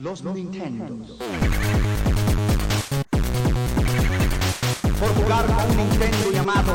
Los Nintendo. Por jugar con un Nintendo llamado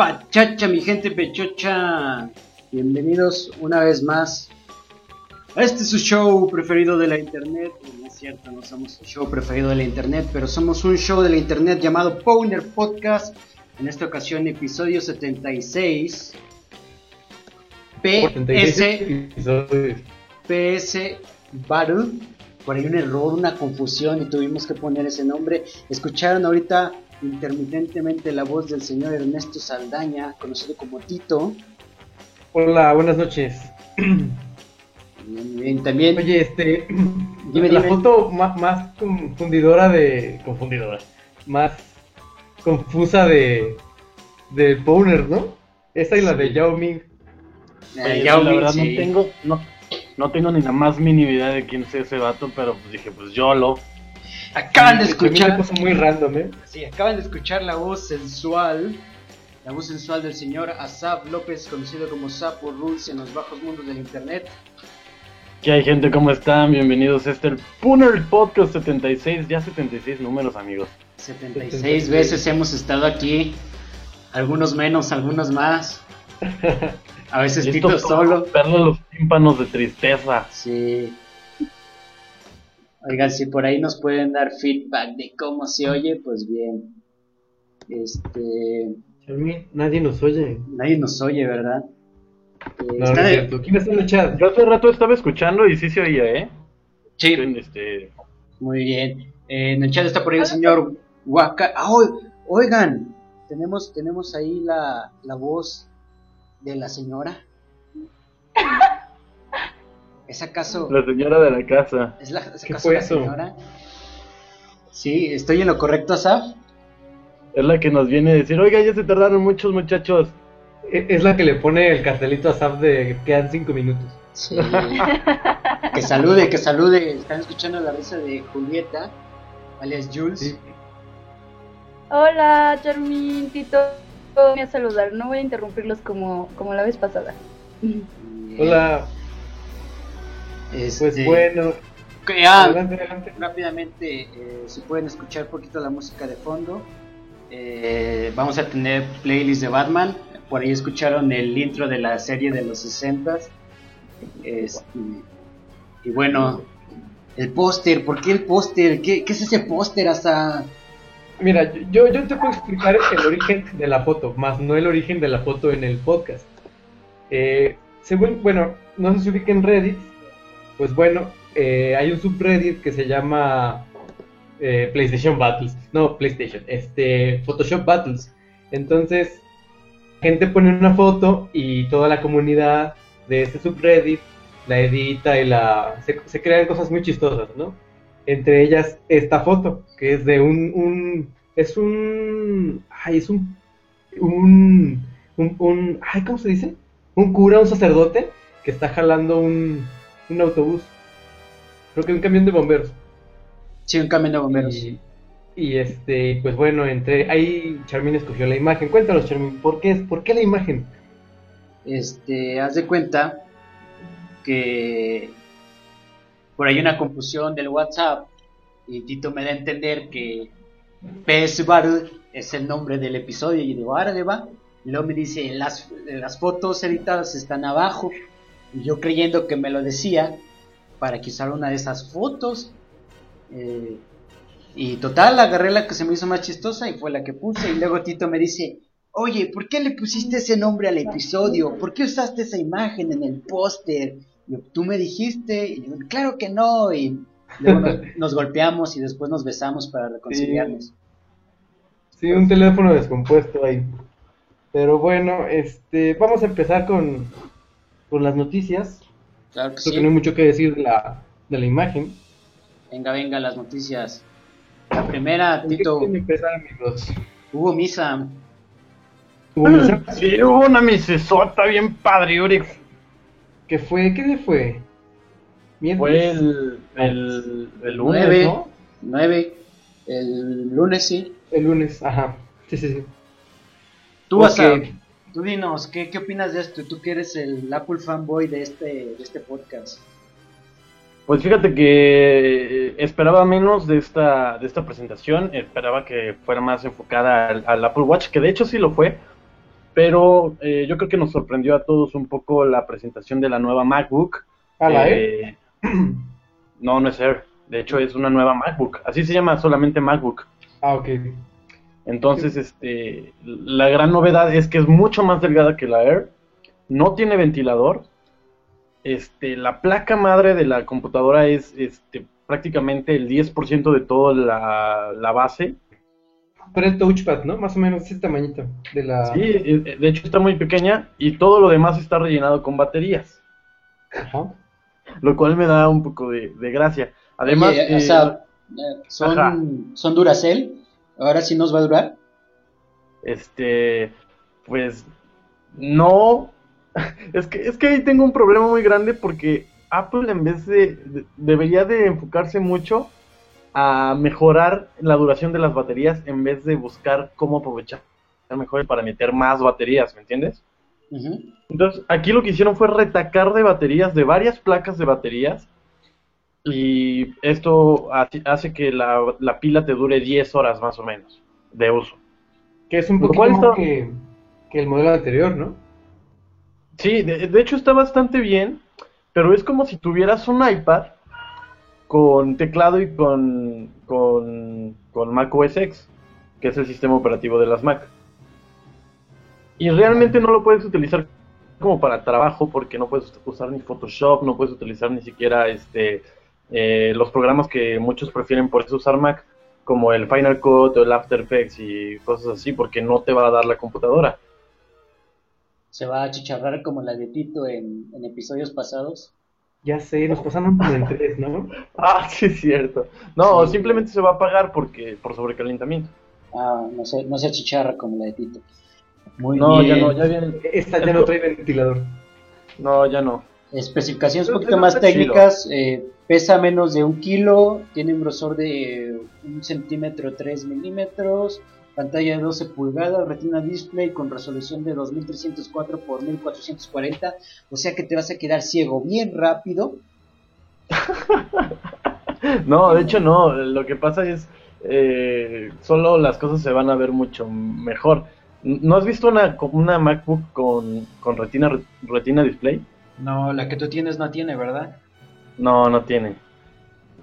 pachacha, mi gente pechocha! Bienvenidos una vez más a este su show preferido de la internet. No es cierto, no somos el show preferido de la internet, pero somos un show de la internet llamado Powner Podcast. En esta ocasión, episodio 76. PS, PS Battle. Por ahí un error, una confusión y tuvimos que poner ese nombre. Escucharon ahorita intermitentemente la voz del señor Ernesto Saldaña, conocido como Tito. Hola, buenas noches. Bien, bien, También, Oye, este. Dime, la dime. foto más, más confundidora de. Confundidora. Más confusa de. De Powner, ¿no? Esa y la de Yao Ming. eh, Oye, Yao la Ming, verdad sí. no tengo, no, no tengo ni la más mínima idea de quién es ese vato, pero pues dije, pues yo lo. Acaban de escuchar, cosa muy random, ¿eh? sí, acaban de escuchar la voz sensual, la voz sensual del señor Asaf López, conocido como Sapo Rules en los bajos mundos del internet. ¿Qué hay gente? ¿Cómo están? Bienvenidos a este el Puner Podcast 76, ya 76 números amigos. 76 veces hemos estado aquí, algunos menos, algunos más. A veces Tito solo. romperle los tímpanos de tristeza. Sí. Oigan, si por ahí nos pueden dar feedback de cómo se oye, pues bien. Este, Charmin, nadie nos oye. nadie nos oye, ¿verdad? Eh, No, no está es de- cierto. ¿Quién está en el chat? Yo hace rato estaba escuchando y sí se oía, ¿eh? Sí, Este, muy bien. Eh, en el chat está por ahí el señor Waka. Ah, oi- oigan, tenemos, tenemos ahí la, la voz de la señora. ¿Es acaso, la señora de la casa. es, la, es ¿Qué acaso fue la eso? señora? Sí, estoy en lo correcto, Asaf. Es la que nos viene a decir, oiga, ya se tardaron muchos muchachos. E- Es la que le pone el cartelito a Zap de quedan 5 minutos. Sí. que salude, que salude. Están escuchando la risa de Julieta, alias Jules. Sí. Hola, Charmin, Tito. Voy a saludar, no voy a interrumpirlos como, como la vez pasada. Bien. Hola, Este, pues bueno. que- ah, Adelante, adelante. rápidamente, eh, si pueden escuchar un poquito la música de fondo. eh, vamos a tener playlist de Batman. Por ahí escucharon el intro de la serie de los 60 Este, y bueno, el póster, ¿por qué el póster? ¿Qué, qué es ese póster hasta? Mira, yo, yo te puedo explicar el origen de la foto, más no el origen de la foto en el podcast. Eh, según, bueno, no sé si ubica en Reddit, pues bueno, eh, hay un subreddit que se llama eh, PlayStation Battles, no PlayStation, este Photoshop Battles. Entonces, gente pone una foto y toda la comunidad de este subreddit la edita y la se, crean cosas muy chistosas, ¿no? Entre ellas esta foto, que es de un, un es un, ay, es un, un, un, un- ay, ¿cómo se dice? Un cura, un sacerdote que está jalando un, un autobús. Creo que un camión de bomberos. Sí, un camión de bomberos. Y, y, este, pues bueno, entre ahí Charmin escogió la imagen. Cuéntanos, Charmin, ¿por qué, ¿por qué la imagen? Este, haz de cuenta que por ahí una confusión del WhatsApp y Tito me da a entender que Pez Bar es el nombre del episodio y digo, ahora le va. Y luego me dice, las, las fotos editadas están abajo. Y yo creyendo que me lo decía para que usara una de esas fotos. Eh, y total, agarré la que se me hizo más chistosa y fue la que puse. Y luego Tito me dice, oye, ¿por qué le pusiste ese nombre al episodio? ¿Por qué usaste esa imagen en el póster? Y Tú me dijiste, y yo, claro que no. Y luego nos, nos golpeamos y después nos besamos para reconciliarnos. Sí, un teléfono descompuesto ahí. Pero bueno, este, vamos a empezar con, con las noticias. Claro que Creo sí. que no hay mucho que decir de la, de la imagen. Venga, venga, las noticias. La primera, ¿Con qué Tito, empezar, amigos? hubo misa. Hubo misa. Sí, hubo una misesota bien padre, Uri. ¿Qué fue? ¿Qué día fue? Miércoles. Fue el, el, el lunes, Nueve. ¿no? 9, el lunes sí. El lunes, ajá. Sí, sí, sí. Tú vas a, tú dinos, ¿qué, ¿qué opinas de esto? Tú que eres el Apple fanboy de este, de este podcast. Pues fíjate que eh, esperaba menos de esta, de esta presentación, esperaba que fuera más enfocada al, al Apple Watch, que de hecho sí lo fue, pero eh, yo creo que nos sorprendió a todos un poco la presentación de la nueva MacBook. ¿A la Eh, No, no es Air, de hecho es una nueva MacBook, así se llama solamente MacBook. Ah, ok. Entonces, este, la gran novedad es que es mucho más delgada que la Air, no tiene ventilador, este, la placa madre de la computadora es este, prácticamente el 10% de toda la, la base. Pero el touchpad, ¿no? Más o menos ese tamañito de la... Sí, eh, de hecho está muy pequeña y todo lo demás está rellenado con baterías, Ajá. lo cual me da un poco de, de gracia. Además, Oye, o eh, sea, eh, son, ajá. son Duracell. Ahora sí nos va a durar. Este, pues no. Es que, es que ahí tengo un problema muy grande porque Apple en vez de, de- debería de enfocarse mucho a mejorar la duración de las baterías en vez de buscar cómo aprovechar mejor para meter más baterías, ¿me entiendes? Entonces, aquí lo que hicieron fue retacar de baterías, de varias placas de baterías, y esto hace, que la, la pila te dure 10 horas más o menos de uso. Que es un cual más está- que, que el modelo anterior, ¿no? Sí, de, de hecho está bastante bien, pero es como si tuvieras un iPad con teclado y con, con, con Mac OS X, que es el sistema operativo de las Mac. Y realmente no lo puedes utilizar como para trabajo porque no puedes usar ni Photoshop, no puedes utilizar ni siquiera este eh, los programas que muchos prefieren por eso usar Mac, como el Final Cut o el After Effects y cosas así, porque no te va a dar la computadora. Se va a chicharrar como la de Tito en, en episodios pasados. Ya sé, nos pasaron como en tres, ¿no? Ah, sí es cierto. No, Sí. simplemente se va a apagar porque por sobrecalentamiento. Ah, no se, no se achicharra como la de Tito. Muy No, bien. ya no, ya viene. Esta ya no trae ventilador. No, ya no. Especificaciones un poquito más técnicas. eh, pesa menos de un kilo. Tiene un grosor de un centímetro 3 milímetros. Pantalla de 12 pulgadas. Retina display con resolución de 2304 por 1440. O sea que te vas a quedar ciego bien rápido. No, de hecho no. Lo que pasa es eh, solo las cosas se van a ver mucho mejor. ¿No has visto una, una MacBook con, con retina, retina display? No, la que tú tienes no tiene, ¿verdad? No, no tiene.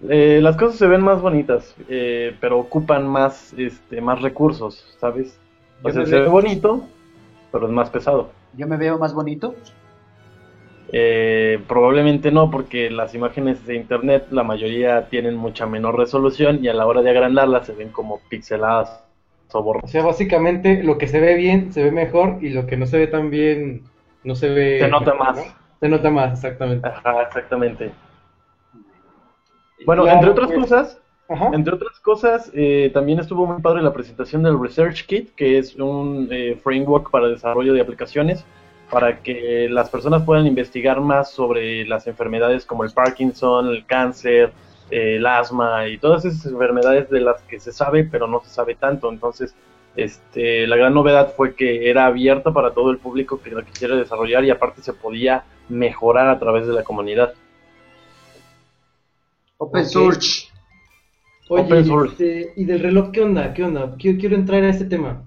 Eh, las cosas se ven más bonitas, eh, pero ocupan más, este, más recursos, ¿sabes? O Yo sea, me se ve bonito, pero es más pesado. Yo me veo más bonito. Eh, probablemente no, porque las imágenes de internet, la mayoría tienen mucha menor resolución y a la hora de agrandarlas se ven como pixeladas o O borrosas. sea, básicamente lo que se ve bien se ve mejor y lo que no se ve tan bien no se ve. Se nota mejor, más. ¿no? Se nota más, exactamente. Ajá, exactamente. Bueno, Claro, entre otras pues. cosas, Ajá. entre otras cosas, eh, también estuvo muy padre la presentación del Research Kit, que es un eh, framework para desarrollo de aplicaciones para que las personas puedan investigar más sobre las enfermedades como el Parkinson, el cáncer, eh, el asma y todas esas enfermedades de las que se sabe pero no se sabe tanto. Entonces, este, la gran novedad fue que era abierta para todo el público que lo quisiera desarrollar y aparte se podía mejorar a través de la comunidad. Open Ok. Source. Oye, Open source. este, ¿y del reloj qué onda? ¿Qué onda? Quiero, quiero entrar a este tema.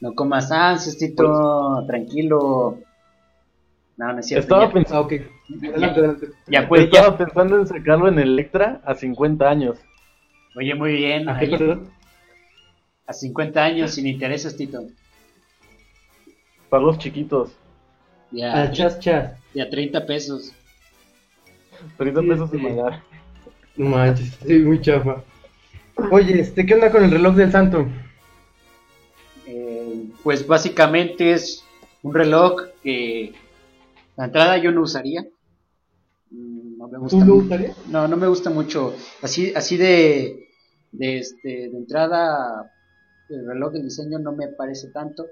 No comas ansias, Tito. Tranquilo. No, no es cierto. Estaba ya, pensando, Ah, ok. Adelante, adelante. ya ya. estaba pensando en sacarlo en Electra a 50 años. Oye, muy bien. ¿A qué, perdón? a 50 años sin intereses, Tito. Para los chiquitos. Ya, Ah, chas, chas. Ya 30 pesos. 30 Sí, pesos de mandar. No manches, sí, muy chafa. Oye, este, ¿qué onda con el reloj del santo? Eh, pues básicamente es un reloj que la entrada yo no usaría. Mm, No me gusta ¿Tú lo usarías? No, no me gusta mucho. Así, así de, de, este, de entrada, el reloj de diseño no me parece tanto,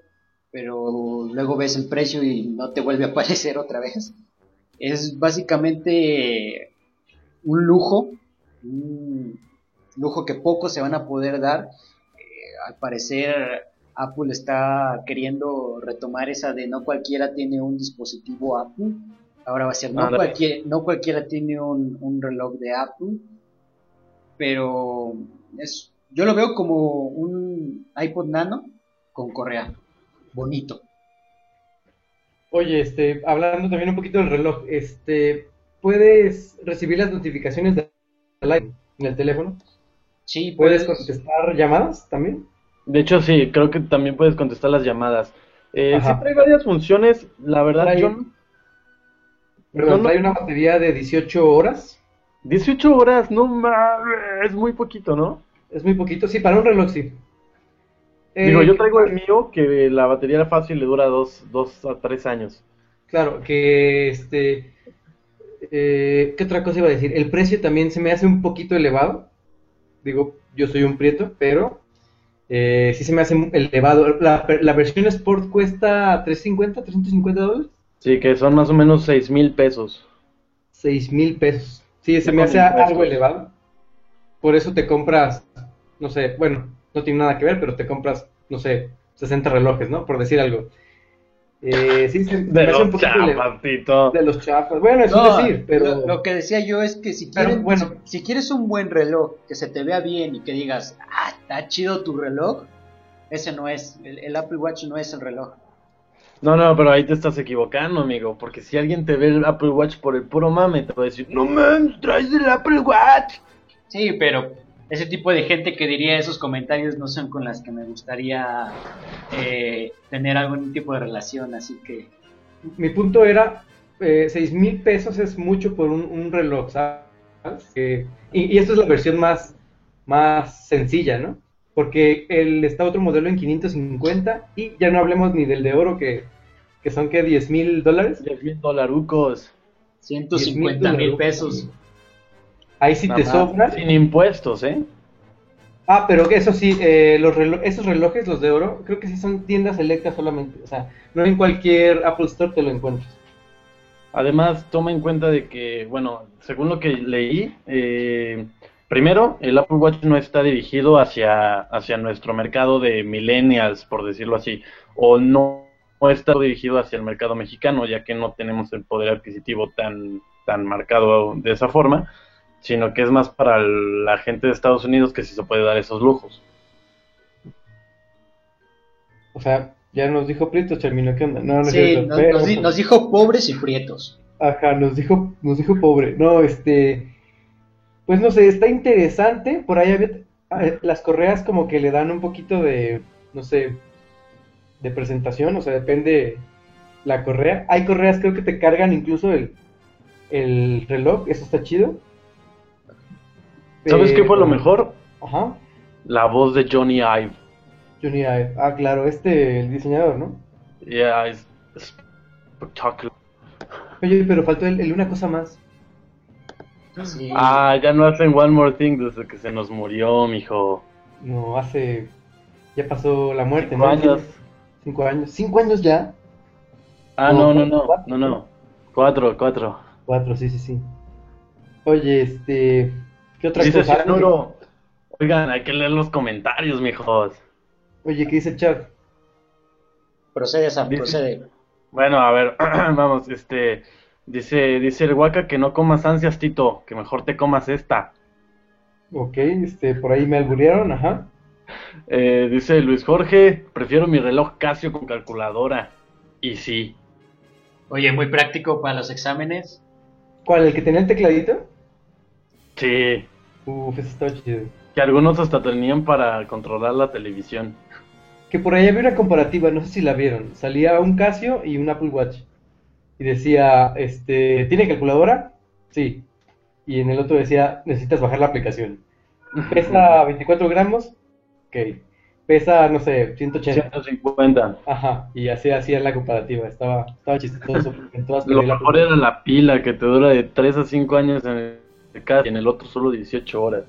pero luego ves el precio y no te vuelve a aparecer otra vez. Es básicamente un lujo, un lujo que pocos se van a poder dar. Eh, al parecer Apple está queriendo retomar esa de no cualquiera tiene un dispositivo Apple. Ahora va a ser no, cualquier, no cualquiera tiene un, un reloj de Apple. Pero es, yo lo veo como un iPod Nano con correa. Bonito. Oye, este, hablando también un poquito del reloj, este, ¿puedes recibir las notificaciones de en el teléfono? Sí, ¿Puedes puedes- contestar llamadas también? De hecho, sí, creo que también puedes contestar las llamadas. Eh, sí trae varias funciones, la verdad, Trae- yo Perdón, no. una batería de 18 horas. 18 horas, no mames, es muy poquito, ¿no? Es muy poquito, sí, para un reloj sí. Eh, Digo, yo traigo el mío que la batería fácil le dura 2 dos, a 3 años. Claro, que este. eh, ¿qué otra cosa iba a decir? El precio también se me hace un poquito elevado. Digo, yo soy un prieto, pero eh, sí se me hace elevado. La, la versión Sport cuesta 350, 350 dólares, Sí, que son más o menos 6 mil pesos. 6 mil pesos. Sí, se me hace impuestos. algo elevado. Por eso te compras, no sé, bueno, no tiene nada que ver, pero te compras, no sé, 60 relojes, ¿no? Por decir algo. Eh, sí, se, De hace un los poquito elevado. chapas, Tito. De los chafas. Bueno, es No, un decir, pero. lo, lo que decía yo es que si Pero, quieren, bueno. si, si quieres un buen reloj que se te vea bien y que digas, ah, está chido tu reloj, ese no es, el, el Apple Watch no es el reloj. No, no, pero ahí te estás equivocando, amigo. Porque si alguien te ve el Apple Watch por el puro mame, te va a decir, no mames, traes el Apple Watch. Sí, pero ese tipo de gente que diría esos comentarios no son con las que me gustaría eh, tener algún tipo de relación, así que Mi punto era: eh, 6 mil pesos es mucho por un, un reloj, ¿sabes? Y, y esta es la versión más, más sencilla, ¿no? Porque el, está otro modelo en 550 y ya no hablemos ni del de oro que, que son que 10 mil dólares. 10 mil dolarucos. 150 mil $10,000 pesos. Ahí sí Nada te más. sobra. Sin impuestos, ¿eh? Ah, pero que eso sí, eh, los relo- esos relojes, los de oro, creo que sí son tiendas selectas solamente. O sea, no en cualquier Apple Store te lo encuentras. Además, toma en cuenta de que, bueno, según lo que leí, eh, primero, el Apple Watch no está dirigido hacia, hacia nuestro mercado de millennials, por decirlo así, o no, no está dirigido hacia el mercado mexicano, ya que no tenemos el poder adquisitivo tan, tan marcado de esa forma, sino que es más para la gente de Estados Unidos que sí se puede dar esos lujos. O sea, ya nos dijo Prieto, Charmino, ¿qué onda? No, no es Sí, cierto, nos, pero- nos di- nos dijo pobres y prietos. Ajá, nos dijo, nos dijo pobre. No, este. Pues no sé, está interesante. Por ahí había. eh, Las correas como que le dan un poquito de. No sé. De presentación, o sea, depende la correa. Hay correas creo que te cargan incluso el, el reloj, eso está chido. ¿Sabes qué fue lo mejor? Ajá, La voz de Johnny Ive. Johnny Ive. Ah, claro, este, el diseñador, ¿no? Yeah, es espectacular. Oye, pero faltó el, el una cosa más. Sí. Ah, ya no hacen One More Thing desde que se nos murió, mijo. No, hace. Ya pasó la muerte, Cinco ¿no? años. Cinco años. ¿Cinco años ya? Ah, No, no, no, no, no. Cuatro, cuatro. Cuatro, sí, sí, sí. Oye, este. ¿Qué otra Dice cosa? Cianuro. Oigan, hay que leer los comentarios, mijos. Oye, ¿qué dice el chat? Procede, Sam, Dice- procede. Bueno, a ver, vamos, este. Dice, dice el Waka que no comas ansias, Tito, que mejor te comas esta. Ok, este, por ahí me alburearon, ajá. Eh, dice Luis Jorge, prefiero mi reloj Casio con calculadora. Y sí, Oye, muy práctico para los exámenes. ¿Cuál? ¿El que tenía el tecladito? sí, Uf, eso estaba chido. que algunos hasta tenían para controlar la televisión. Que por ahí había una comparativa, no sé si la vieron. Salía un Casio y un Apple Watch. Y decía, este, ¿tiene calculadora? Sí. Y en el otro decía, necesitas bajar la aplicación. Pesa 24 gramos, ok. Pesa, no sé, 180. 150. Ajá, y así hacía la comparativa. Estaba, estaba chistoso. en todas Lo mejor era la pila que te dura de 3 a 5 años en el Y en el otro solo 18 horas.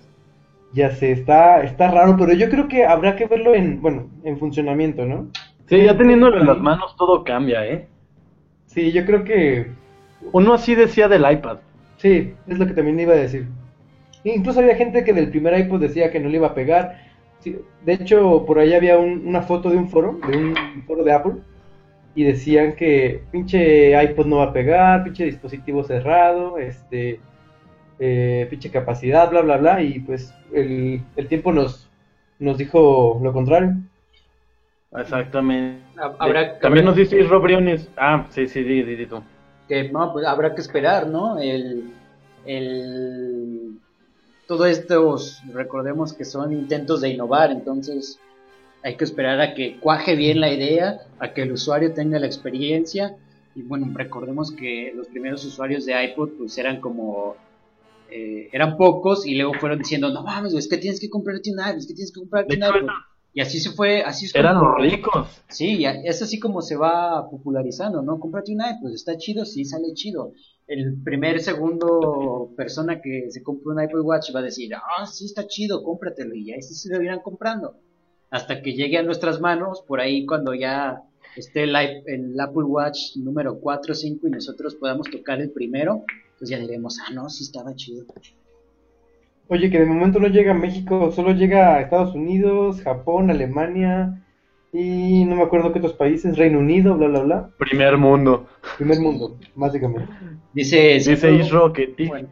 Ya sé, está, está raro, pero yo creo que habrá que verlo en, bueno, en funcionamiento, ¿no? Sí, ya teniéndolo en las manos todo cambia, ¿eh? Sí, yo creo que Uno así decía del iPad. Sí, es lo que también iba a decir. Incluso había gente que del primer iPod decía que no le iba a pegar. Sí, de hecho, por ahí había un- una foto de un foro, de un foro de Apple, y decían que pinche iPod no va a pegar, pinche dispositivo cerrado, este, eh, pinche capacidad, bla, bla, bla, y pues el, el tiempo nos, nos dijo lo contrario. Exactamente. Ha- Habrá, También habrá nos dice Isro Briones. Ah, sí, sí, di, di, di tú. que, no, pues habrá que esperar, ¿no? El, el, todo estos, recordemos que son intentos de innovar, entonces hay que esperar a que cuaje bien la idea, a que el usuario tenga la experiencia. Y bueno, recordemos que los primeros usuarios de iPod pues eran como eh, eran pocos y luego fueron diciendo, no mames, es que tienes que comprarte un iPod, es que tienes que comprarte un iPod. Y así se fue, así es Eran como- los ricos. Sí, es así como se va popularizando, ¿no? Cómprate un iPod, está chido, sí, sale chido. El primer, segundo persona que se compre un iPod Watch va a decir, ah, sí, está chido, cómpratelo, y ahí sí se lo irán comprando. Hasta que llegue a nuestras manos, por ahí cuando ya esté el, el Apple Watch número 4 o 5 y nosotros podamos tocar el primero, pues ya diremos, ah, no, sí estaba chido. Oye, que de momento no llega a México, solo llega a Estados Unidos, Japón, Alemania y no me acuerdo qué otros países, Reino Unido, bla, bla, bla. Primer mundo. Primer mundo, básicamente. Dice, Dice Isro que... ti- Bueno,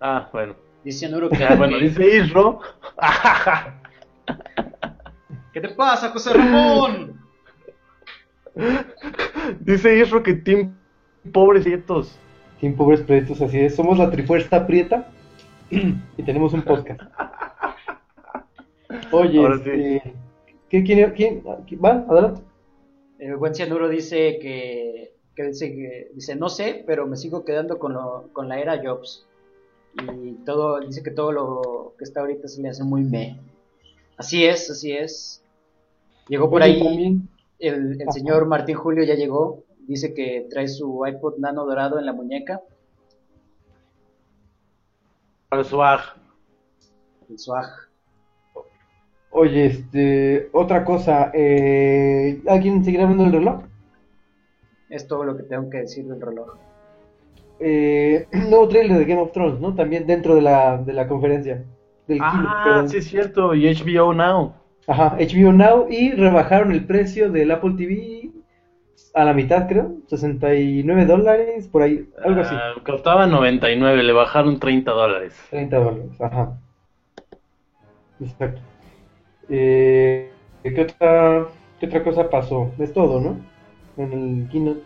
Ah, bueno. dice Nuro que... Ah, bueno, dice Isro. ¿Qué te pasa, José Ramón? dice Isro que Team Pobrecitos. Sin pobres proyectos, así es. Somos la Trifuerza Prieta y tenemos un podcast. Oye, este, ¿qué, quién, quién, quién- va? Adelante. El buen cianuro dice que, que dice que dice no sé, pero me sigo quedando con lo, con la era Jobs y todo dice que todo lo que está ahorita se le hace muy me. Así es, así es. Llegó por Oye, ahí también, el, el señor Martín Julio ya llegó. Dice que trae su iPod Nano dorado en la muñeca, Al swag. el swag. Oye, este, otra cosa, eh, ¿alguien seguirá hablando del reloj? Es todo lo que tengo que decir del reloj. Eh, nuevo trailer de Game of Thrones, ¿no? También dentro de la, de la conferencia. Del Ah, sí es cierto. Y HBO Now. Ajá, HBO Now y rebajaron el precio del Apple TV a la mitad, creo, 69 dólares, por ahí, algo así, Ah, costaba 99, le bajaron 30 dólares. 30 dólares, ajá. Exacto. Eh, ¿qué otra, qué otra cosa pasó? Es todo, ¿no? En el keynote.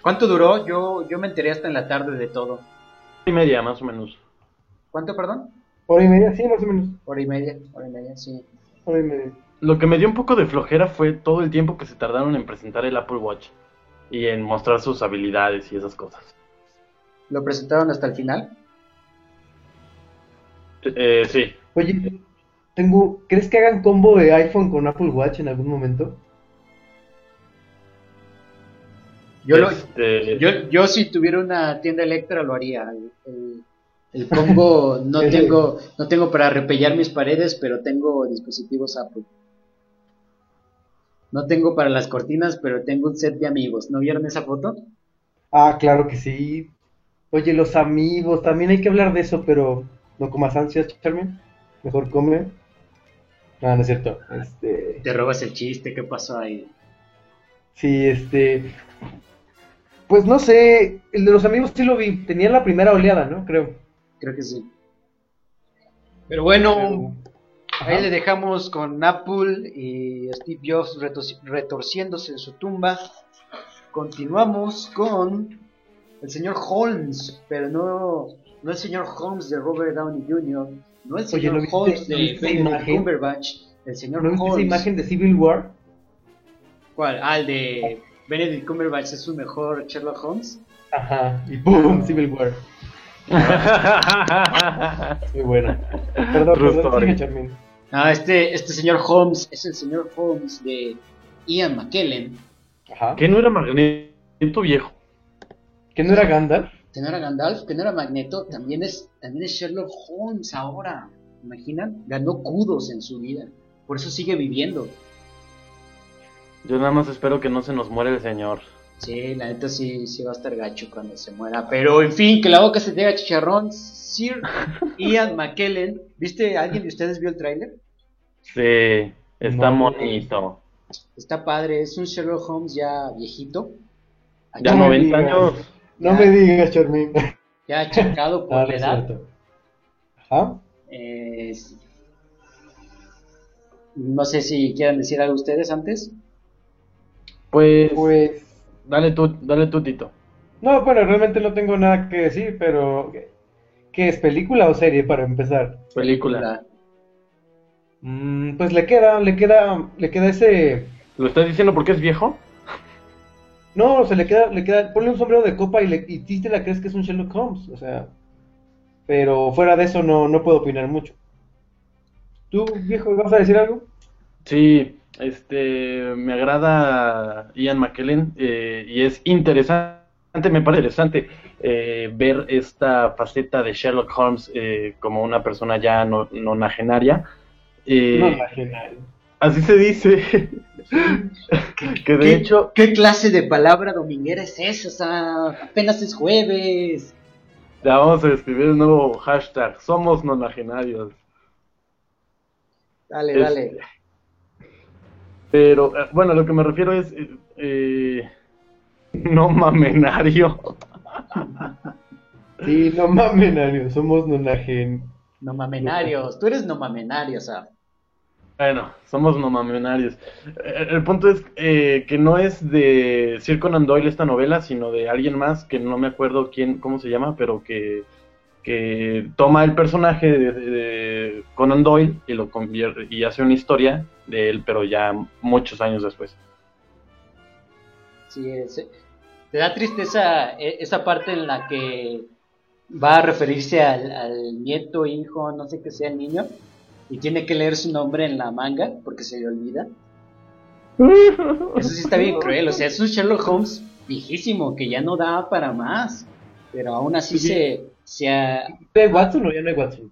¿Cuánto duró? Yo, yo me enteré hasta en la tarde de todo. Y media, más o menos. ¿Cuánto, perdón? Hora y media, sí, más o menos. Hora y media, hora y media, sí. Hora y media. Lo que me dio un poco de flojera fue todo el tiempo que se tardaron en presentar el Apple Watch y en mostrar sus habilidades y esas cosas. ¿Lo presentaron hasta el final? Eh, sí. Oye, tengo, ¿crees que hagan combo de iPhone con Apple Watch en algún momento? Yo, lo, Este, yo, yo si tuviera una tienda Electra lo haría. El, el- el combo no tengo, no tengo para repellar mis paredes, pero tengo dispositivos Apple. No tengo para las cortinas, pero tengo un set de amigos. ¿No vieron esa foto? Ah, claro que sí. Oye, los amigos, también hay que hablar de eso, pero no comas ansias, Charmin. Mejor come. Ah, no es cierto. Este, Te robas el chiste, ¿qué pasó ahí? sí, este. Pues no sé, el de los amigos sí lo vi. Tenía la primera oleada, ¿no? Creo. Creo que sí. Pero bueno, ahí le dejamos con Apple y Steve Jobs retorciéndose en su tumba. Continuamos con el señor Holmes, pero no, no el señor Holmes de Robert Downey Jr., no el Oye, señor ¿no viste- Holmes no de viste esa Benedict imagen? Cumberbatch, el señor ¿No viste esa Holmes. imagen de Civil War? ¿Cuál? Ah, el de Benedict Cumberbatch es su mejor Sherlock Holmes. Ajá. Y ¡pum! Civil War. Muy buena. Perdón, perdón, sigue, Charmin. Ah, este, este señor Holmes es el señor Holmes de Ian McKellen. Ajá. ¿Qué no era Magneto viejo? ¿Que no era Gandalf? que no era Gandalf, que no era Magneto, también es, también es Sherlock Holmes ahora. ¿Imaginan? Ganó kudos en su vida. Por eso sigue viviendo. Yo nada más espero que no se nos muera el señor. Sí, la neta sí, sí va a estar gacho cuando se muera. Pero en fin, que la boca se te haga chicharrón. Sir Ian McKellen. ¿Viste? ¿Alguien de ustedes vio el tráiler? Sí, está bonito. Está padre, es un Sherlock Holmes ya viejito. Ya No me 90 digas. años. No me digas, Charmin. Ya achacado por Ah, la edad. cierto. Ajá. Eh, no sé si quieran decir algo ustedes antes. Pues, Pues. dale tú, dale tú, Tito. No, bueno, realmente no tengo nada que decir, pero. ¿Qué es película o serie para empezar? Película. Mm, pues le queda, le queda, le queda ese. ¿Lo estás diciendo porque es viejo? No, se le queda, le queda, ponle un sombrero de copa y, le, y te la crees que es un Sherlock Holmes, o sea. Pero fuera de eso no, no puedo opinar mucho. ¿Tú, viejo, vas a decir algo? Sí, este, me agrada Ian McKellen eh, y es interesante, me parece interesante eh, ver esta faceta de Sherlock Holmes eh, como una persona ya no, nonagenaria. Eh, No, así se dice. que de ¿Qué, hecho, ¿Qué clase de palabra dominguera es esa? O sea, apenas es jueves. ya vamos a escribir un nuevo hashtag, somos nonagenarios. Dale, Es- dale. Pero, eh, bueno, lo que me refiero es eh, eh, no mamenario. Sí, no mames, Nario, somos nonagen. No mamenarios. Tú eres no mamenario, o sea. Bueno, somos nomamentarios. El, el punto es eh, que no es de Sir Conan Doyle esta novela, sino de alguien más que no me acuerdo quién, cómo se llama, pero que, que toma el personaje de, de Conan Doyle y lo convierte y hace una historia de él, pero ya muchos años después. Sí, es- te da tristeza eh, esa parte en la que va a referirse al nieto, hijo, no sé qué sea el niño, y tiene que leer su nombre en la manga porque se le olvida. Eso sí está bien cruel, o sea, es un Sherlock Holmes viejísimo que ya no da para más, pero aún así se, se ha- ¿De Watson o ya no hay Watson?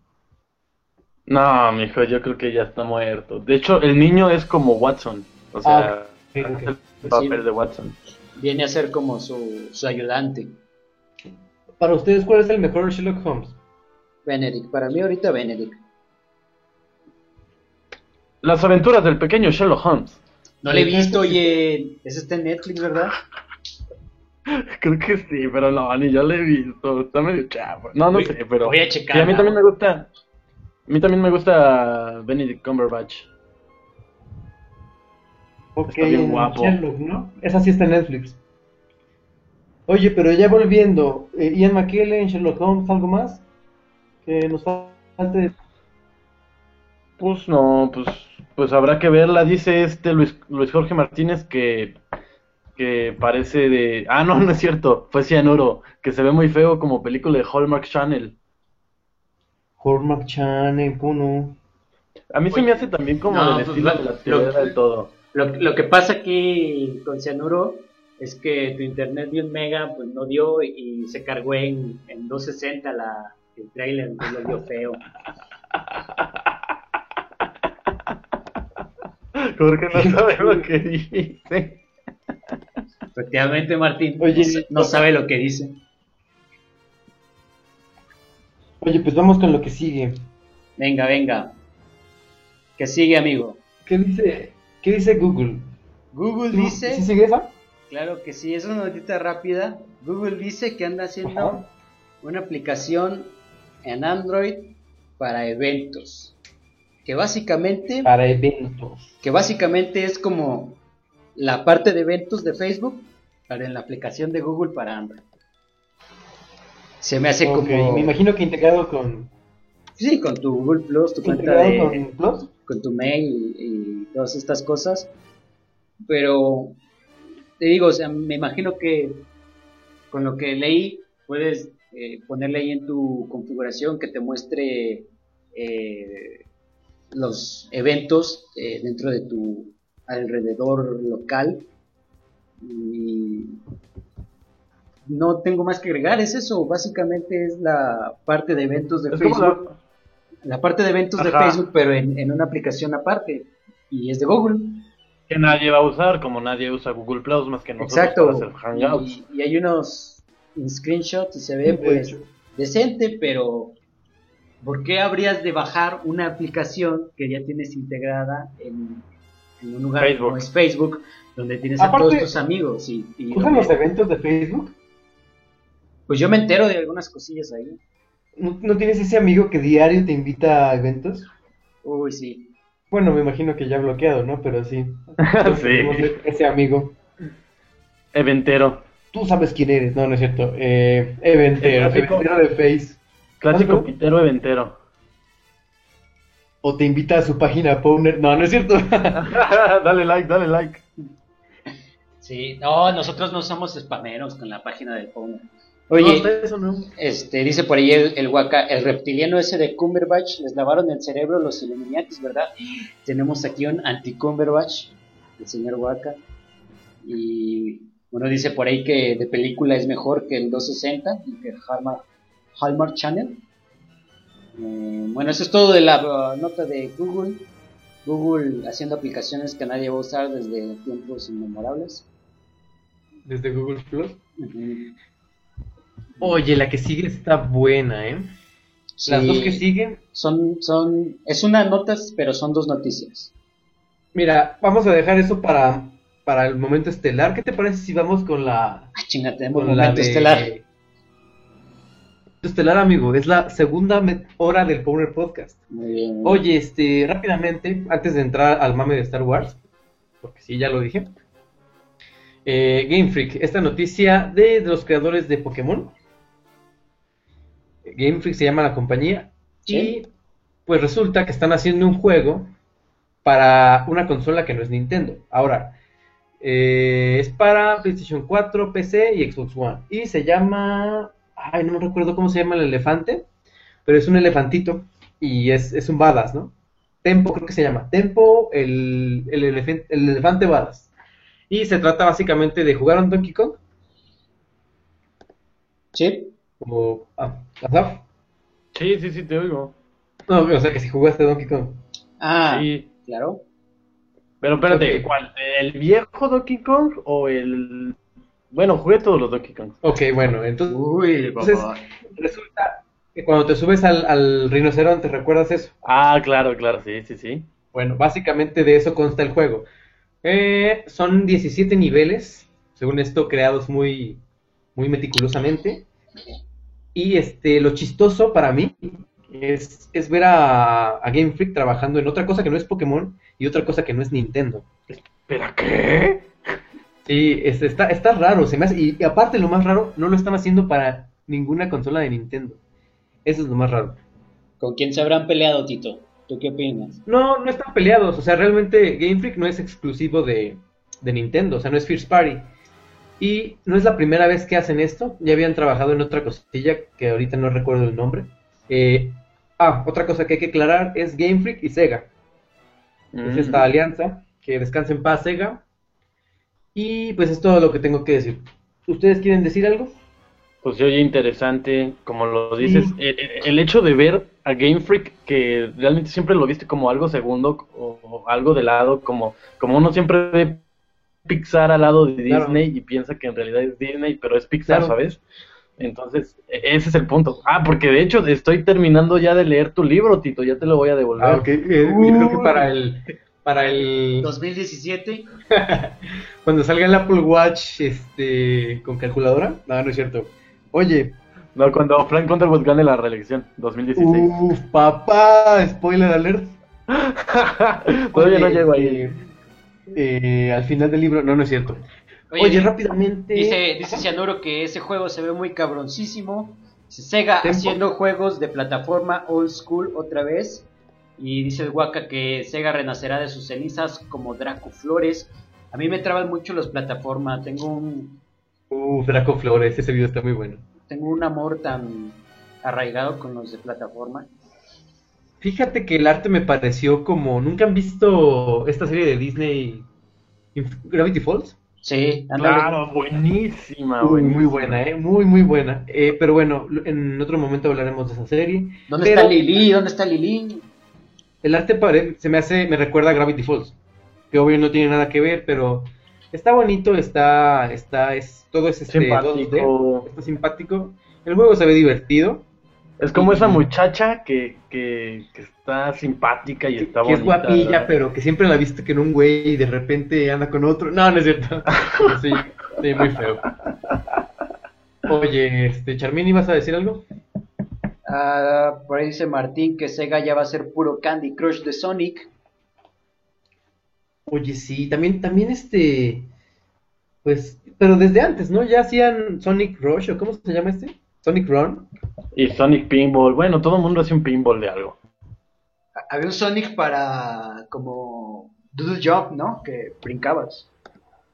No, mijo, yo creo que ya está muerto. De hecho, el niño es como Watson, o sea, ok. el papel de Watson. viene a ser como su, su ayudante. Para ustedes, ¿cuál es el mejor Sherlock Holmes? Benedict, para mí ahorita Benedict. Las aventuras del pequeño Sherlock Holmes. No le he visto, oye, ese está en Netflix, ¿verdad? Creo que sí, pero no, ni yo lo he visto. Está medio chavo. No, no Voy- sé, pero. voy a Sí, checarla. a mí también me gusta. A mí también me gusta Benedict Cumberbatch. Ok, Está bien guapo. Sherlock, ¿no? Esa sí está en Netflix. Oye, pero ya volviendo, eh, Ian McKellen, Sherlock Holmes, ¿algo más? Que nos falte. Pues no, pues, pues habrá que verla. Dice este Luis, Luis Jorge Martínez que, que parece de. Ah, no, no es cierto. Fue Cianuro. Que se ve muy feo como película de Hallmark Channel. Hallmark Channel, ¿cómo A mí se me hace también como No, del pues, estilo lo- de la lo- teoría del todo. Lo, lo que pasa aquí con Cianuro es que tu internet de un mega pues no dio y se cargó en, en 260 la, el trailer, entonces lo vio feo. Jorge no sabe lo que dice. Efectivamente, Martín Oye, no, sa- no sabe lo que dice. Oye, pues vamos con lo que sigue. Venga, venga. Que sigue, amigo. ¿Qué dice, qué dice Google? Google ¿Sí dice... sigue esa? Claro que sí, es una notita rápida. Google dice que anda haciendo Ajá. una aplicación en Android para eventos. Que básicamente, Para eventos. que básicamente es como la parte de eventos de Facebook, pero en la aplicación de Google para Android. Se me hace Ok, como... Me imagino que integrado con. Sí, con tu Google Plus, tu cuenta de, con Plus. con tu mail y, y todas estas cosas. Pero te digo, o sea, me imagino que con lo que leí puedes eh, ponerle ahí en tu configuración que te muestre eh, los eventos eh, dentro de tu alrededor local. Y no tengo más que agregar, es eso, básicamente es la parte de eventos de Es Facebook la- la parte de eventos de. Facebook, pero en, en una aplicación aparte. Y es de Google. que nadie va a usar, como nadie usa Google Plus más que nosotros Exacto. para hacer Hangouts. Y, y hay unos screenshots y se ve pues decente, pero ¿por qué habrías de bajar una aplicación que ya tienes integrada en, en un lugar Facebook. como es Facebook, donde tienes a todos tus amigos? Y, y ¿Usan donde- los eventos de Facebook? pues yo me entero de algunas cosillas ahí. ¿No, no tienes ese amigo que diario te invita a eventos? Uy, sí. Bueno, me imagino que ya bloqueado, ¿no? Pero sí. Sí, Ese amigo. eventero. Tú sabes quién eres, no, no es cierto. Eh, eventero, eventero de Face. Clásico ¿Cuánto? pitero eventero. O te invita a su página Powner. No, no es cierto. dale like, dale like. Sí, no, nosotros no somos spameros con la página del. No, Oye, hasta eso no. Este, dice por ahí el, el Waka, el reptiliano ese de Cumberbatch, les lavaron el cerebro los Illuminatis, ¿verdad? Tenemos aquí un anti-Cumberbatch, el señor Waka. Y bueno, dice por ahí que de película es mejor que el 260 y que Hallmark, Hallmark Channel. Eh, bueno, eso es todo de la uh, nota de Google. Google haciendo aplicaciones que nadie va a usar desde tiempos inmemorables. Desde Google Plus. Oye, la que sigue está buena, ¿eh? Las dos que siguen. Son, son, es una notas, pero son dos noticias. Mira, vamos a dejar eso para, para el momento estelar. ¿Qué te parece si vamos con la. Ah, chinga, tenemos Con la momento de... estelar. Estelar, amigo. Es la segunda hora del Powner Podcast. Muy bien. Oye, este, rápidamente, antes de entrar al mame de Star Wars, porque sí, ya lo dije. eh, Game Freak, esta noticia de, de los creadores de Pokémon. Game Freak se llama la compañía. Sí. Y pues resulta que están haciendo un juego para una consola que no es Nintendo. Ahora, eh, es para PlayStation 4, PC y Xbox One. Y se llama. Ay, no me recuerdo cómo se llama el elefante. Pero es un elefantito. Y es, es un badass, ¿no? Tempo, creo que se llama. Tempo, el, el, elefen- el elefante badass. Y se trata básicamente de jugar a un Donkey Kong. Sí. Como. Ah, Asaf. Sí, sí, sí, te oigo. No, o sea que si jugaste a Donkey Kong. Ah, Sí. claro. Pero espérate, Ok. ¿cuál? ¿El viejo Donkey Kong o el...? Bueno, jugué todos los Donkey Kong. Ok, bueno, entonces Uy, Entonces- resulta que cuando te subes al, al rinoceronte, ¿recuerdas eso? Ah, claro, claro, sí, sí, sí. Bueno, básicamente de eso consta el juego. Eh, son 17 niveles, según esto, creados muy, muy meticulosamente. Y este, lo chistoso para mí es, es ver a, a Game Freak trabajando en otra cosa que no es Pokémon y otra cosa que no es Nintendo. ¿Pero qué? Sí, es- está, está raro, se me hace, y, y aparte lo más raro, no lo están haciendo para ninguna consola de Nintendo. Eso es lo más raro. ¿Con quién se habrán peleado, Tito? ¿Tú qué opinas? No, no están peleados. O sea, realmente Game Freak no es exclusivo de, de Nintendo. O sea, no es First Party. Y no es la primera vez que hacen esto. Ya habían trabajado en otra cosilla que ahorita no recuerdo el nombre. Eh, ah, otra cosa que hay que aclarar es Game Freak y Sega. Es esta alianza. Que descanse en paz, Sega. Y pues es todo lo que tengo que decir. ¿Ustedes quieren decir algo? Pues se oye interesante, como lo dices. Sí. El, el- hecho de ver a Game Freak, que realmente siempre lo viste como algo segundo o, o algo de lado, como, como uno siempre ve Pixar al lado de Claro. Disney y piensa que en realidad es Disney, pero es Pixar, Claro. ¿sabes? Entonces, e- ese es el punto. Ah, porque de hecho estoy terminando ya de leer tu libro, Tito, ya te lo voy a devolver. Ah, ok. Eh, yo creo que para el, para el 2017. cuando salga el Apple Watch este con calculadora. No, no es cierto. Oye, No, cuando Frank Underwood gane la reelección, 2016. uff, papá, spoiler alert. Todavía no Oye, llego ahí. eh, eh, al final del libro, no, no es cierto. Oye, Oye, rápidamente. Dice, dice Cianuro que ese juego se ve muy cabroncísimo. Se Sega Tempo. haciendo juegos de plataforma old school otra vez. Y dice el Waka que Sega renacerá de sus cenizas como Draco Flores. A mí me traban mucho los plataformas. Tengo un, Uf, Draco Flores, ese video está muy bueno. tengo un amor tan arraigado con los de plataforma. Fíjate que el arte me pareció como. ¿Nunca han visto esta serie de Disney Gravity Falls? Sí. Claro, buenísima, Uy, buenísima. muy buena, ¿eh? Muy, muy buena. Eh, pero bueno, en otro momento hablaremos de esa serie. ¿Dónde Pero está Lili? ¿Dónde está Lili? El arte pare- se me hace, me recuerda a Gravity Falls. Que obvio no tiene nada que ver, pero está bonito, está, está, es, todo es este, 2D, Simpático. está simpático. El juego se ve divertido, Es como esa muchacha que, que, que está simpática y está que es bonita. guapilla, ¿verdad? pero que siempre la viste que en un güey y de repente anda con otro. No, no es cierto. Sí, sí, muy feo. Oye, este, Charmín, ¿ibas a decir algo? Ah, por ahí dice Martín que Sega ya va a ser puro Candy Crush de Sonic. Oye, sí, también, también este, pues, pero desde antes, ¿no? Ya hacían Sonic Rush, o ¿cómo se llama este? Sonic Run. Y Sonic Pinball. Bueno, todo el mundo hace un pinball de algo. Había un Sonic para como Doodle Jump, ¿no? Que brincabas.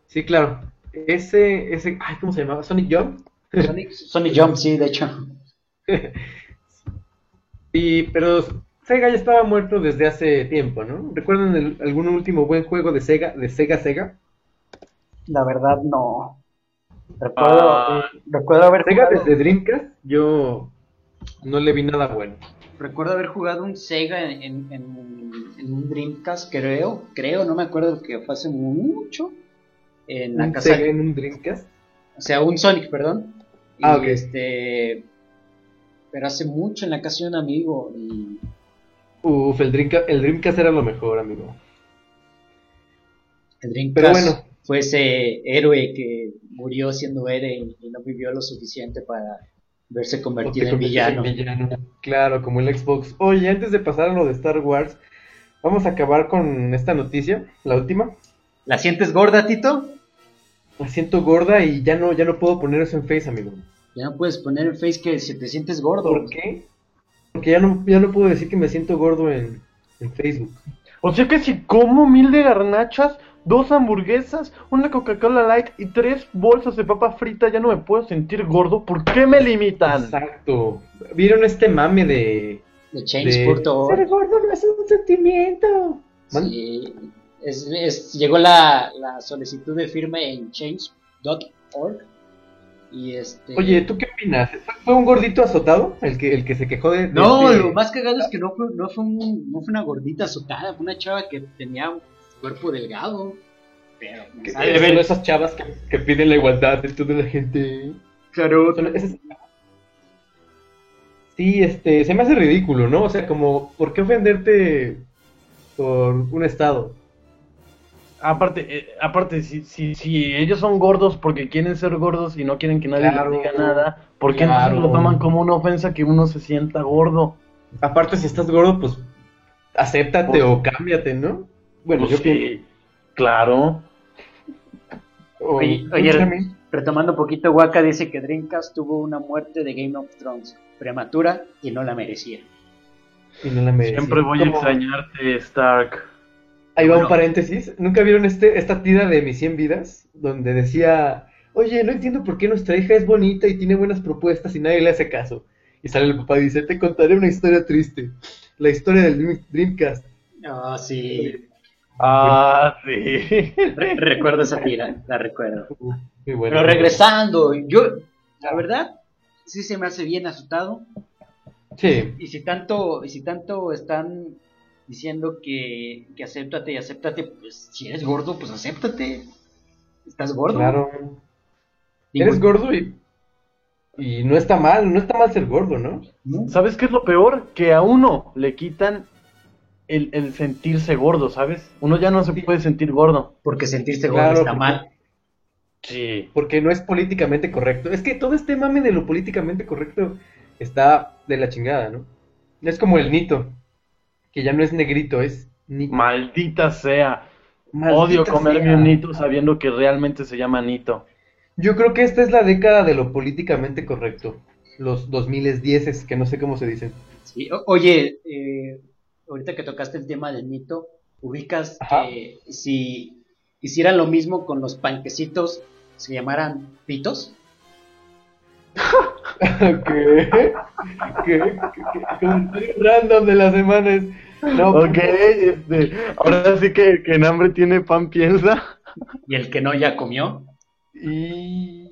Sí, claro. Ese, ese, ay, ¿cómo se llamaba? Sonic Jump. Sonic, Sonic Jump, sí, de hecho. Y, pero Sega ya estaba muerto desde hace tiempo, ¿no? ¿Recuerdan el- algún último buen juego de Sega, de Sega Sega? La verdad, no. Recuerdo, Ah. recuerdo haber Sega jugado, desde Dreamcast, yo no le vi nada bueno. recuerdo haber jugado un Sega en, en- en- en un Dreamcast, creo, creo, no me acuerdo que fue hace mucho. En la Un casa, Sega en un Dreamcast. o sea, un Sonic, perdón. Y Ah, ok. este, pero hace mucho en la casa de un amigo y Uf, el Dreamcast, el Dreamcast era lo mejor, amigo. el Dreamcast Pero bueno. fue ese héroe que murió siendo héroe y, no vivió lo suficiente para verse convertido en villano. en villano. Claro, como el Xbox. Oye, antes de pasar a lo de Star Wars, vamos a acabar con esta noticia, la última. ¿La sientes gorda, Tito? Me siento gorda y ya no, ya no puedo poner eso en Face, amigo. Ya no puedes poner en Face que si te sientes gordo. ¿Por qué? Porque ya no, ya no puedo decir que me siento gordo en, en Facebook. O sea que si como mil de garnachas, dos hamburguesas, una Coca-Cola Light y tres bolsas de papa frita, ya no me puedo sentir gordo. ¿Por qué me limitan? Exacto. ¿Vieron este mame de... De de change.org. Ser gordo no es un sentimiento? Sí, es- es- llegó la, la solicitud de firma en change.org. Y este. Oye, ¿tú qué opinas? ¿Fue, un gordito azotado el que, el que se quejó de... de No, lo más cagado es que no fue, no, fue un- no fue una gordita azotada, fue una chava que tenía un cuerpo delgado. Pero, que son esas chavas que, que piden la igualdad de toda la gente. Claro, esas- Sí, este, se me hace ridículo, ¿no? O sea, como, ¿por qué ofenderte por un estado? Aparte, eh, aparte si, si, si ellos son gordos porque quieren ser gordos y no quieren que nadie Claro. les diga nada, ¿por qué Claro. no lo toman como una ofensa que uno se sienta gordo? Aparte, si estás gordo, pues, acéptate Pues- o cámbiate, ¿no? Bueno, Pues yo sí, pienso... claro. Oye, ¿tú, oye, retomando un poquito, Waka dice que Dreamcast tuvo una muerte de Game of Thrones prematura y no la merecía. Y no la merecía. Siempre voy a extrañarte, Stark. Ahí va un paréntesis. ¿Nunca vieron este, esta tira de Mis 100 vidas? Donde decía, oye, no entiendo por qué nuestra hija es bonita y tiene buenas propuestas y nadie le hace caso. Y sale el papá y dice, te contaré una historia triste. La historia del Dream- Dreamcast. Ah, sí. Ah, sí. Re- recuerdo esa tira, la recuerdo. Muy bueno. Pero regresando, yo, la verdad, sí se me hace bien azotado. Sí, Y si tanto, y si tanto están diciendo que, que acéptate y acéptate, pues si eres gordo, pues acéptate. Estás gordo. claro. Eres gordo y, y no está mal, no está mal ser gordo, ¿no? ¿no? ¿Sabes qué es lo peor? Que a uno le quitan el, el sentirse gordo, ¿sabes? Uno ya no se puede sentir gordo. Porque sentirse gordo Claro, está porque- mal. Sí. Porque no es políticamente correcto. Es que todo este mame de lo políticamente correcto está de la chingada, ¿no? Es como el Nito, que ya no es negrito, es Nito. Maldita sea. Maldita Odio comerme sea. un nito sabiendo que realmente se llama nito. Yo creo que esta es la década de lo políticamente correcto. Los 2010, que no sé cómo se dicen. Sí, o- oye, eh, ahorita que tocaste el tema del mito, ubicas Ajá. que si hicieran lo mismo con los panquecitos, se llamaran pitos. ¿Qué? ¿Qué? ¿Qué? Random de la semana es... No, Ok, este, ahora sí que, que en hambre tiene pan piensa. Y el que no ya comió. Y...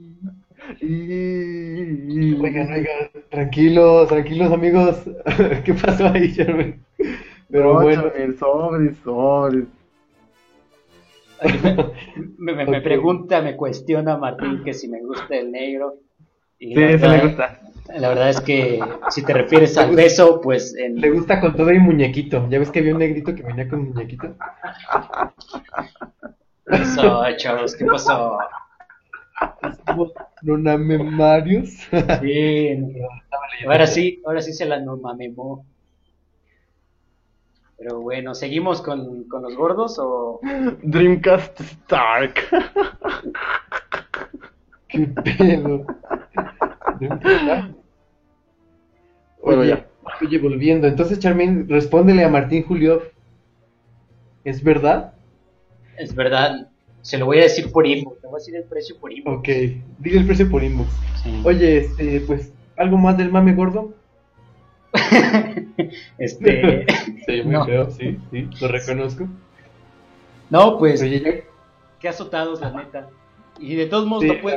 Y... Oigan, oigan, tranquilos, tranquilos amigos. ¿Qué pasó ahí, Sherman? Pero bueno, el sobre, sobre. Me, me- pregunta, me cuestiona Martín que si me gusta el negro. Y Sí, verdad- le gusta. La verdad es que si te refieres al beso, pues en, le gusta con todo y muñequito. ¿Ya ves que había un negrito que venía con muñequito? Eso, chavos, ¿qué pasó? No Marius. Sí, ahora sí, ahora sí se la mamemó. Pero bueno, ¿seguimos con, con los gordos o...? Dreamcast Stark. ¿Qué pedo? Bueno, Oye, ya. oye, volviendo. Entonces, Charmin, respóndele a Martín Julio. ¿Es verdad? Es verdad, se lo voy a decir por inbox, te voy a decir el precio por inbox. Ok, dile el precio por inbox. Sí. Oye, este, pues, ¿algo más del mame gordo? este, Sí, muy No. feo, sí, sí, lo reconozco. no, pues, Oye, ya- qué azotados, la neta. Y de todos modos Sí, lo puedo,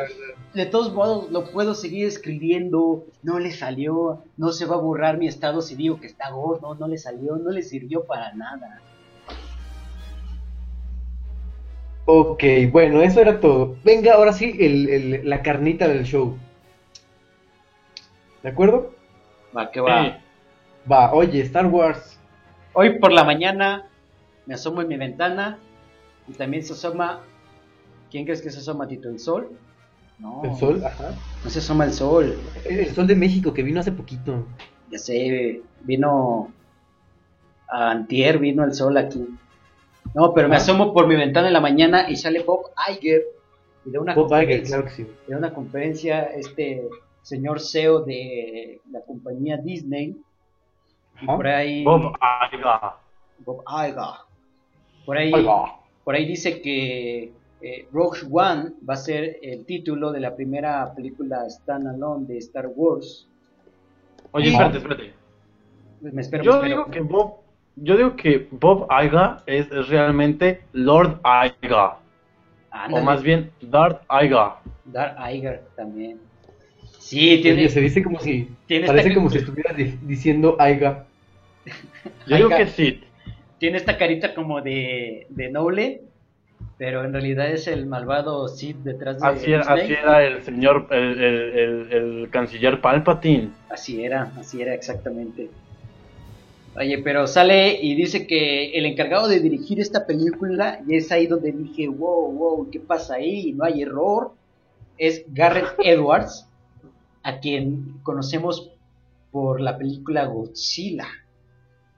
de todos modos lo puedo seguir escribiendo, no le salió, no se va a borrar mi estado si digo que está gordo, no le salió, no le sirvió para nada. Ok, bueno, eso era todo. Venga, ahora sí, el, el- la carnita del show. ¿De acuerdo? Va, que va. Va, oye, Star Wars. Hoy por la mañana me asomo en mi ventana y también se asoma. ¿Quién crees que se asoma, Tito? ¿El sol? No. El sol, ajá. No se asoma el sol. El sol de México que vino hace poquito. Ya sé, vino. A Antier vino el sol aquí. No, pero me Ah. asomo por mi ventana en la mañana y sale Bob Iger y de una Bob Iger, claro que sí. de una conferencia este señor CEO de la compañía Disney. Y por ahí. Bob Iger. Bob Iger. Por ahí. Oiga. Por ahí dice que eh, Rogue One va a ser el título de la primera película standalone de Star Wars. Oye, espérate, espérate. Me espero, Yo me espero. digo que Bob, yo digo que Bob Iger es, es realmente Lord Iger, o más bien Darth Iger. Darth Iger también. Sí, tiene. Oye, se dice como si. tiene Parece como si estuviera di- diciendo Aiga. Yo digo Iger. que sí. tiene esta carita como de, de noble, pero en realidad es el malvado Sith detrás de Así era, así era el señor, el, el, el, el canciller Palpatine. Así era, así era exactamente. Oye, pero sale y dice que el encargado de dirigir esta película, y es ahí donde dije, wow, wow, ¿qué pasa ahí? No hay error. Es Garrett Edwards, a quien conocemos por la película Godzilla.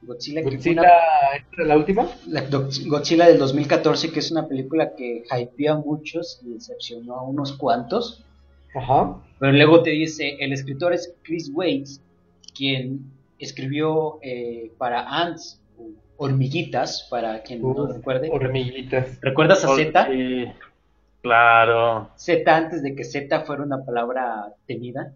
Godzilla, que fue ¿Godzilla una- ¿esta es la última? la Do- Godzilla del 2014, que es una película que hypeó a muchos y decepcionó a unos cuantos. Ajá. Pero luego te dice, el escritor es Chris Waits, quien escribió eh, para Ants, o Hormiguitas, para quien no recuerde. Hormiguitas. ¿Recuerdas a Z? Sí, claro. Z antes de que Z fuera una palabra temida.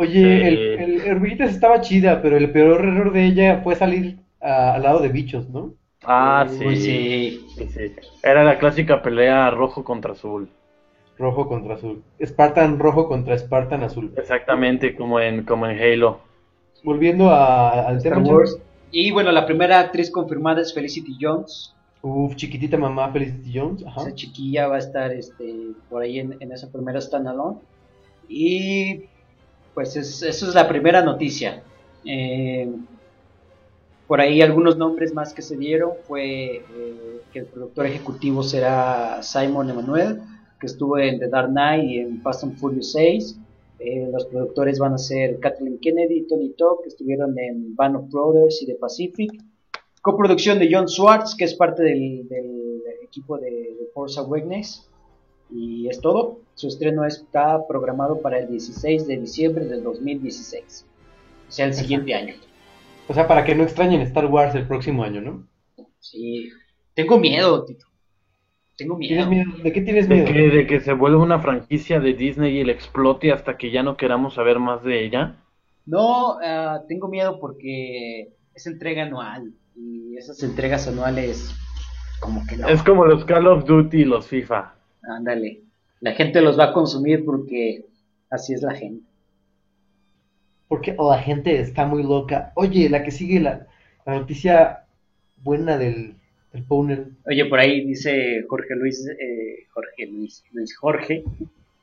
Oye, Sí. el, el estaba chida, pero el peor error de ella fue salir al lado de bichos, ¿no? Ah, Uy, sí. sí. Sí, sí. Era la clásica pelea rojo contra azul. Rojo contra azul. Spartan rojo contra Spartan azul. Exactamente como en, como en Halo. Volviendo a- al Star tema. Wars. Y bueno, la primera actriz confirmada es Felicity Jones. Uf, chiquitita mamá Felicity Jones. Ajá. Esa chiquilla va a estar este, por ahí en, en esa primera standalone. Y pues es- eso es la primera noticia. Eh, Por ahí algunos nombres más que se dieron fue eh, que el productor ejecutivo será Simon Emanuel, que estuvo en The Dark Knight y en Fast and Furious 6. Eh, los productores van a ser Kathleen Kennedy y Tony Todd, que estuvieron en Band of Brothers y The Pacific. Coproducción de John Swartz, que es parte del, equipo de, de Force. Y es todo. Su estreno está programado para el 16 de diciembre del 2016. O sea, el siguiente año. O sea, para que no extrañen Star Wars el próximo año, ¿no? Sí. Tengo miedo, Tito. Tengo miedo. ¿De qué tienes De miedo? que, de que se vuelva una franquicia de Disney y le explote hasta que ya no queramos saber más de ella. No, ah, tengo miedo porque es entrega anual. Y esas entregas anuales, como que no. Es como los Call of Duty y los FIFA. Ándale. La gente los va a consumir porque así es la gente. Porque la gente está muy loca. Oye, la que sigue la, la noticia buena del, del Powner. Oye, por ahí dice Jorge Luis, eh, Jorge Luis, Luis Jorge,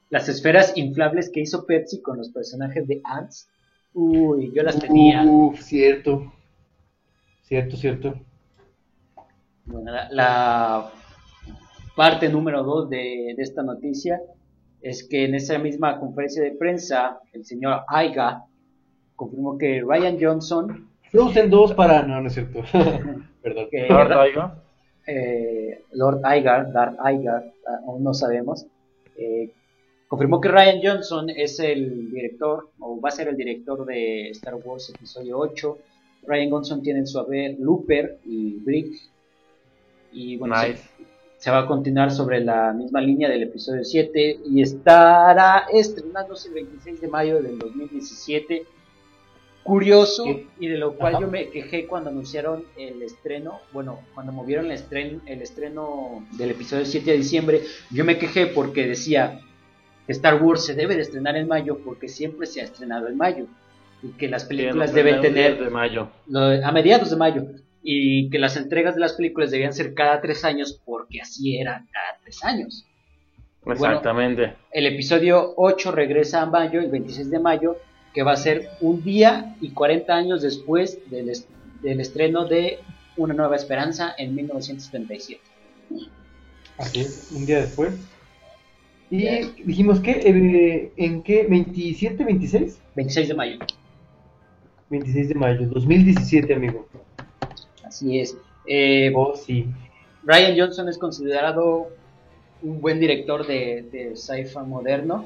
las esferas inflables que hizo Pepsi con los personajes de Ants. Uy, yo las tenía. Uf, cierto. Cierto, cierto. Bueno, la, la parte número dos de, de esta noticia es que en esa misma conferencia de prensa, el señor Aiga confirmó que Ryan Johnson, Frozen 2 para... No, no es cierto. Perdón. que Lord Iger. eh, Lord Igar, Darth Igar, aún no sabemos, eh, confirmó que Ryan Johnson es el director, o va a ser el director de Star Wars Episodio 8. Ryan Johnson tiene en su haber Looper y Brick. Y bueno, Nice. se va a continuar sobre la misma línea del episodio 7 y estará estrenándose el 26 de mayo del 2017. Curioso y de lo cual Ajá. yo me quejé cuando anunciaron el estreno, bueno, cuando movieron el estreno, el estreno del episodio 7 de diciembre, yo me quejé porque decía que Star Wars se debe de estrenar en mayo porque siempre se ha estrenado en mayo y que las películas Sí, deben tener de mayo. lo- a mediados de mayo y que las entregas de las películas debían ser cada tres años porque así era cada tres años. Exactamente. El episodio 8 regresa a mayo, el 26 de mayo, que va a ser un día y 40 años después del, est- del estreno de Una Nueva Esperanza en 1937. Así es, un día después. Y dijimos que, eh, ¿en qué? ¿27, 26? 26 de mayo, 26 de mayo, 2017, amigo. Así es. Eh, Oh, sí. Ryan Johnson es considerado un buen director de, de sci-fi moderno.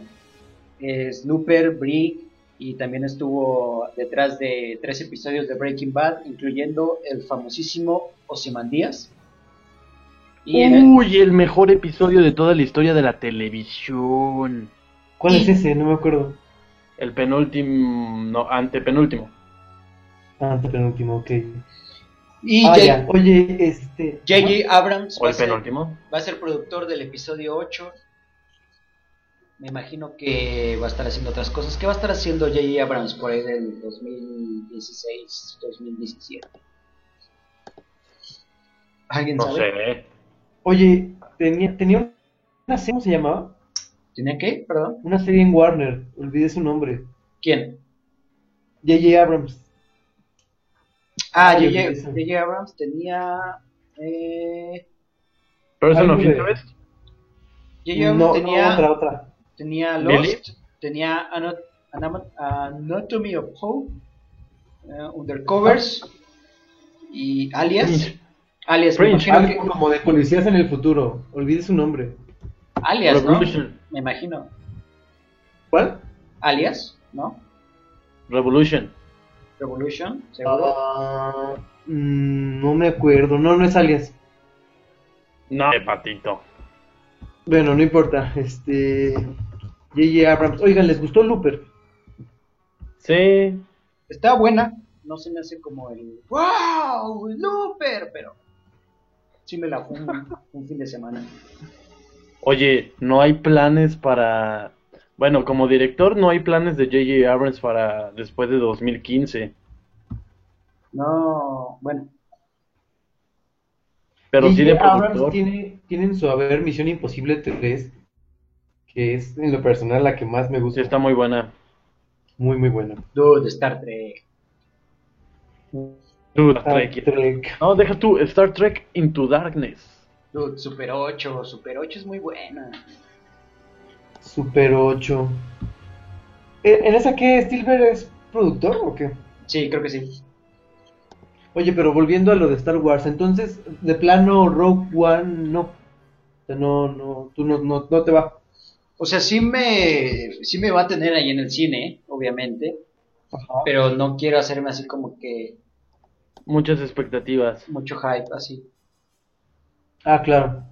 Es Looper, Brick y también estuvo detrás de tres episodios de Breaking Bad, incluyendo el famosísimo Ozymandias. Y el- Uy, el mejor episodio de toda la historia de la televisión. ¿Cuál es ese? No me acuerdo. El penúltimo, no, antepenúltimo. Ah, penúltimo, ok. Y Ah, J-. Oye, este... J.J. Abrams O va a, el ser, va a ser productor del episodio 8. Me imagino que va a estar haciendo otras cosas. ¿Qué va a estar haciendo J.J. Abrams por ahí del 2016, 2017? ¿Alguien No sabe? sé. Oye, tenía, tenía una serie, ¿cómo se llamaba? ¿Tenía qué? Perdón. Una serie en Warner, olvidé su nombre. ¿Quién? J.J. Abrams. Ah, J.J. J.J. Abrams tenía. Eh, Person of Algo Interest. J.J. Abrams No, tenía, no, otra, otra. tenía Billy. Lost, tenía Ano- Anam- Anatomy of Hope, eh, Undercovers y Alias. Fringe. Alias, me Fringe, imagino que- Algo como de policías en el futuro. Olvidé su nombre. Alias, ¿no? Revolution. Me imagino. ¿Cuál? Alias, ¿no? Revolution. Revolution, seguro. Ah, mm, no me acuerdo. No, no es alias. No, patito. Bueno, no importa. Este. J.J. Abrams. Oigan, ¿les gustó Looper? Sí. Está buena. No se me hace como el ¡Wow! ¡Looper! Pero sí me la un, un fin de semana. Oye, no hay planes para... Bueno, como director no hay planes de J.J. Abrams para después de 2015. No, bueno, Pero sí de J.J. Abrams productor. tiene, tiene en su haber Misión Imposible 3, que es en lo personal la que más me Sí, gusta. está muy buena. Muy, muy buena. dude, Star Trek. Dude, Star Trek. Trek. No, deja tú, Star Trek Into Darkness. Dude, Super 8, Super 8 es muy buena. Super 8. ¿En en esa qué? ¿Stilber es productor o qué? Sí, creo que sí. Oye, pero volviendo a lo de Star Wars, entonces, de plano, Rogue One, no. O sea, no, no, tú no, no, no te va. O sea, sí me, sí me va a tener ahí en el cine, obviamente, Ajá. pero no quiero hacerme así como que Muchas expectativas. mucho hype así. Ah, claro.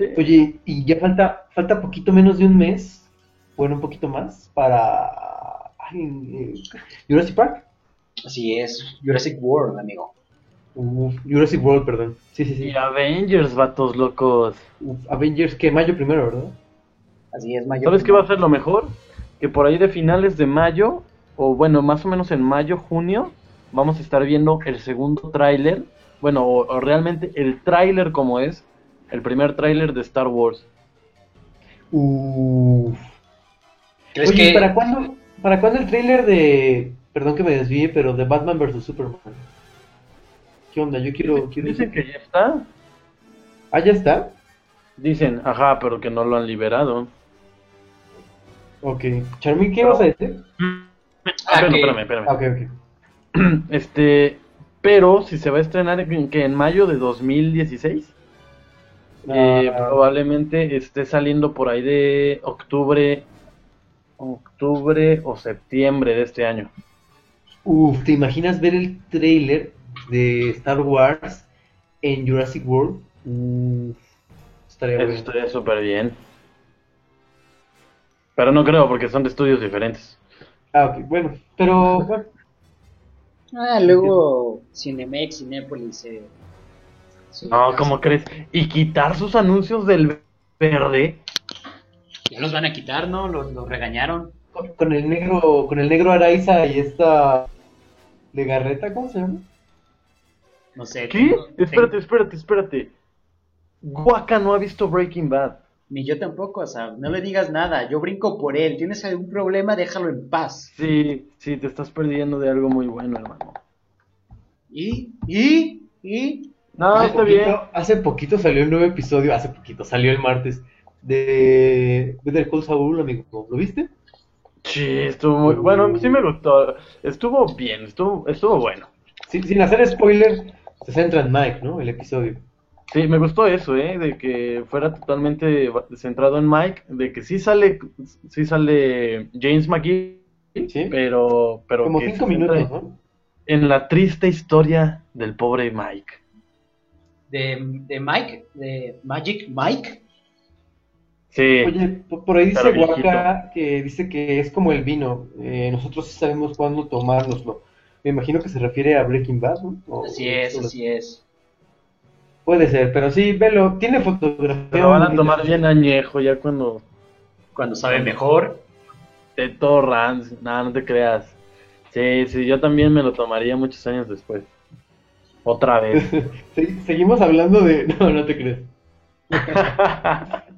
Sí. Oye, y ya falta, falta poquito menos de un mes, bueno, un poquito más, para ay, eh, Jurassic Park. Así es, Jurassic World, amigo. Jurassic World, perdón. Sí, sí, sí. Y Avengers, vatos locos. Avengers, que mayo primero, ¿verdad? Así es, mayo. ¿Sabes qué va a ser lo mejor? Que por ahí de finales de mayo, o bueno, más o menos en mayo, junio, vamos a estar viendo el segundo tráiler, bueno, o, o realmente el tráiler como es, el primer tráiler de Star Wars. Uf. ¿Crees Oye, que ¿para cuándo, ¿para cuándo el tráiler de, perdón que me desvíe, pero de Batman vs Superman? ¿Qué onda? Yo quiero, quiero Dicen que ya está. Ah, ¿ya está? Dicen, ajá, pero que no lo han liberado. Ok. Charmin, ¿qué vas a decir? Ah, que- espérame, espérame, Ah, espérame. ok, ok. Este, pero si se va a estrenar en, que en mayo de 2016, eh, probablemente esté saliendo por ahí de octubre, octubre o septiembre de este año. Uf, ¿te imaginas ver el tráiler de Star Wars en Jurassic World? Uf, estaría Eso bueno. estaría súper bien. Pero no creo, porque son de estudios diferentes. Ah, ok, bueno, pero bueno, Ah, luego Cinemex, Cinépolis. Eh, No, ¿cómo crees? Y quitar sus anuncios del verde. Ya los van a quitar, ¿no? Los, los regañaron. con, con el negro, con el negro Araiza y esta Legarreta, ¿cómo se llama? No sé. ¿Qué? tengo- Espérate, tengo- espérate, espérate. Guaca no ha visto Breaking Bad. Ni yo tampoco, o sea, no le digas nada. Yo brinco por él. ¿Tienes algún problema? Déjalo en paz. Sí, sí, te estás perdiendo de algo muy bueno, hermano. ¿Y? ¿Y? ¿Y? No, hace, está poquito, bien. hace poquito salió un nuevo episodio, hace poquito, salió el martes, de Better Call Saul, amigo. ¿Lo viste? Sí, estuvo muy bueno, sí me gustó. Estuvo bien, estuvo, estuvo bueno. Sin, sin hacer spoiler, se centra en Mike, ¿no? El episodio. Sí, me gustó eso, ¿eh? De que fuera totalmente centrado en Mike, de que sí sale, sí sale James McGee, Sí. pero, pero Como que cinco minutos, ¿no? En la triste historia del pobre Mike. De, de Mike, de Magic Mike. Sí, Oye, por ahí dice. Waka que dice que es como el vino. eh, nosotros sí sabemos cuándo tomárnoslo. Me imagino que se refiere a Breaking Bad, ¿no? O- Así es, o- así es. Puede ser, pero sí, velo. Tiene fotografía. pero van a tomar bien añejo ya cuando Cuando sabe mejor. te torrans. No, no te creas. Sí, sí, yo también me lo tomaría muchos años después. Otra vez. Se- Seguimos hablando de. No, no te crees.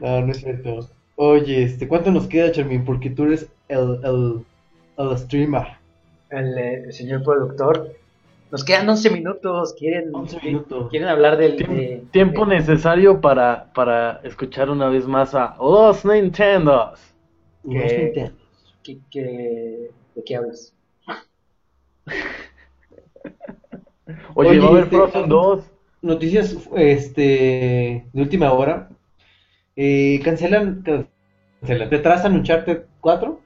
No, no es cierto. Oye, este, ¿cuánto nos queda, Charmin? Porque tú eres el, el, el streamer. El, eh, el señor productor. Nos quedan 11 minutos. ¿Quieren, 11 minutos. ¿quieren hablar del Tiempo, de- tiempo de- necesario para, para escuchar una vez más a los Nintendos. Los Que- Nintendo. que- que- ¿De qué hablas? Oye, Oye, va a haber este, Frozen ah, 2. Noticias este, de última hora. Eh, cancelan, cancelan, retrasan Uncharted 4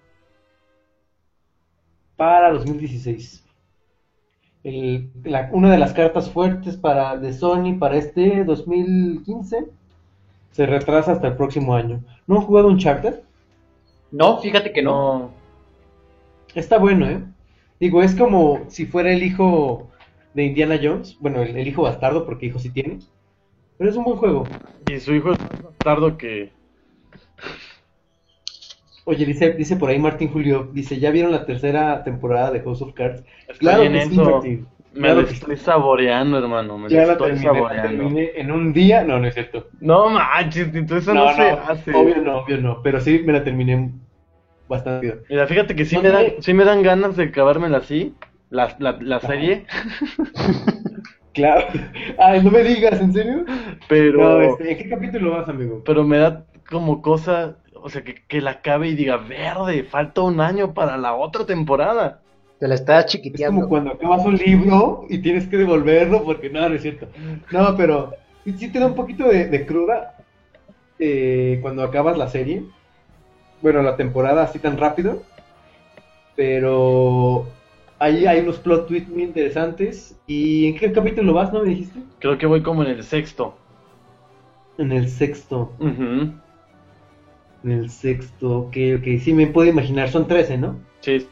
para 2016. El- la- una de las cartas fuertes para, de Sony para este 2015 se retrasa hasta el próximo año. ¿No han jugado Uncharted? No, fíjate que no. No. Está bueno, ¿eh? Digo, es como si fuera el hijo de Indiana Jones. Bueno, el, el hijo bastardo, porque hijo sí tiene. Pero es un buen juego. Y su hijo es más bastardo que. Oye, dice, dice por ahí Martín Julio, dice, ¿ya vieron la tercera temporada de House of Cards? Estoy Claro en que sí. Martín. Me Claro lo que sí. estoy saboreando, hermano. Me Ya lo la estoy terminé, saboreando. terminé en un día. No, no es cierto. No manches, entonces eso no, se hace. obvio no, obvio no. Pero sí me la terminé bastante. Mira, fíjate que sí No me, dan, sí me dan ganas de acabármela así. La, la, la serie, Claro. Ay, no me digas, ¿en serio? pero, No, este, ¿en qué capítulo vas, amigo? pero me da como cosa, o sea, que, que la acabe y diga, verde, falta un año para la otra temporada. Te la estás Es chiquiteando. como cuando acabas un libro y tienes que devolverlo porque no, no es cierto. No, pero sí, sí te da un poquito de, de cruda eh, cuando acabas la serie. Bueno, la temporada así tan rápido. Pero ahí hay unos plot twists muy interesantes. ¿Y en qué capítulo vas, no me dijiste? Creo que voy como en el sexto. En el sexto. Ujú. En el sexto, ok, ok. Sí me puedo imaginar, son 13, ¿no? Sí,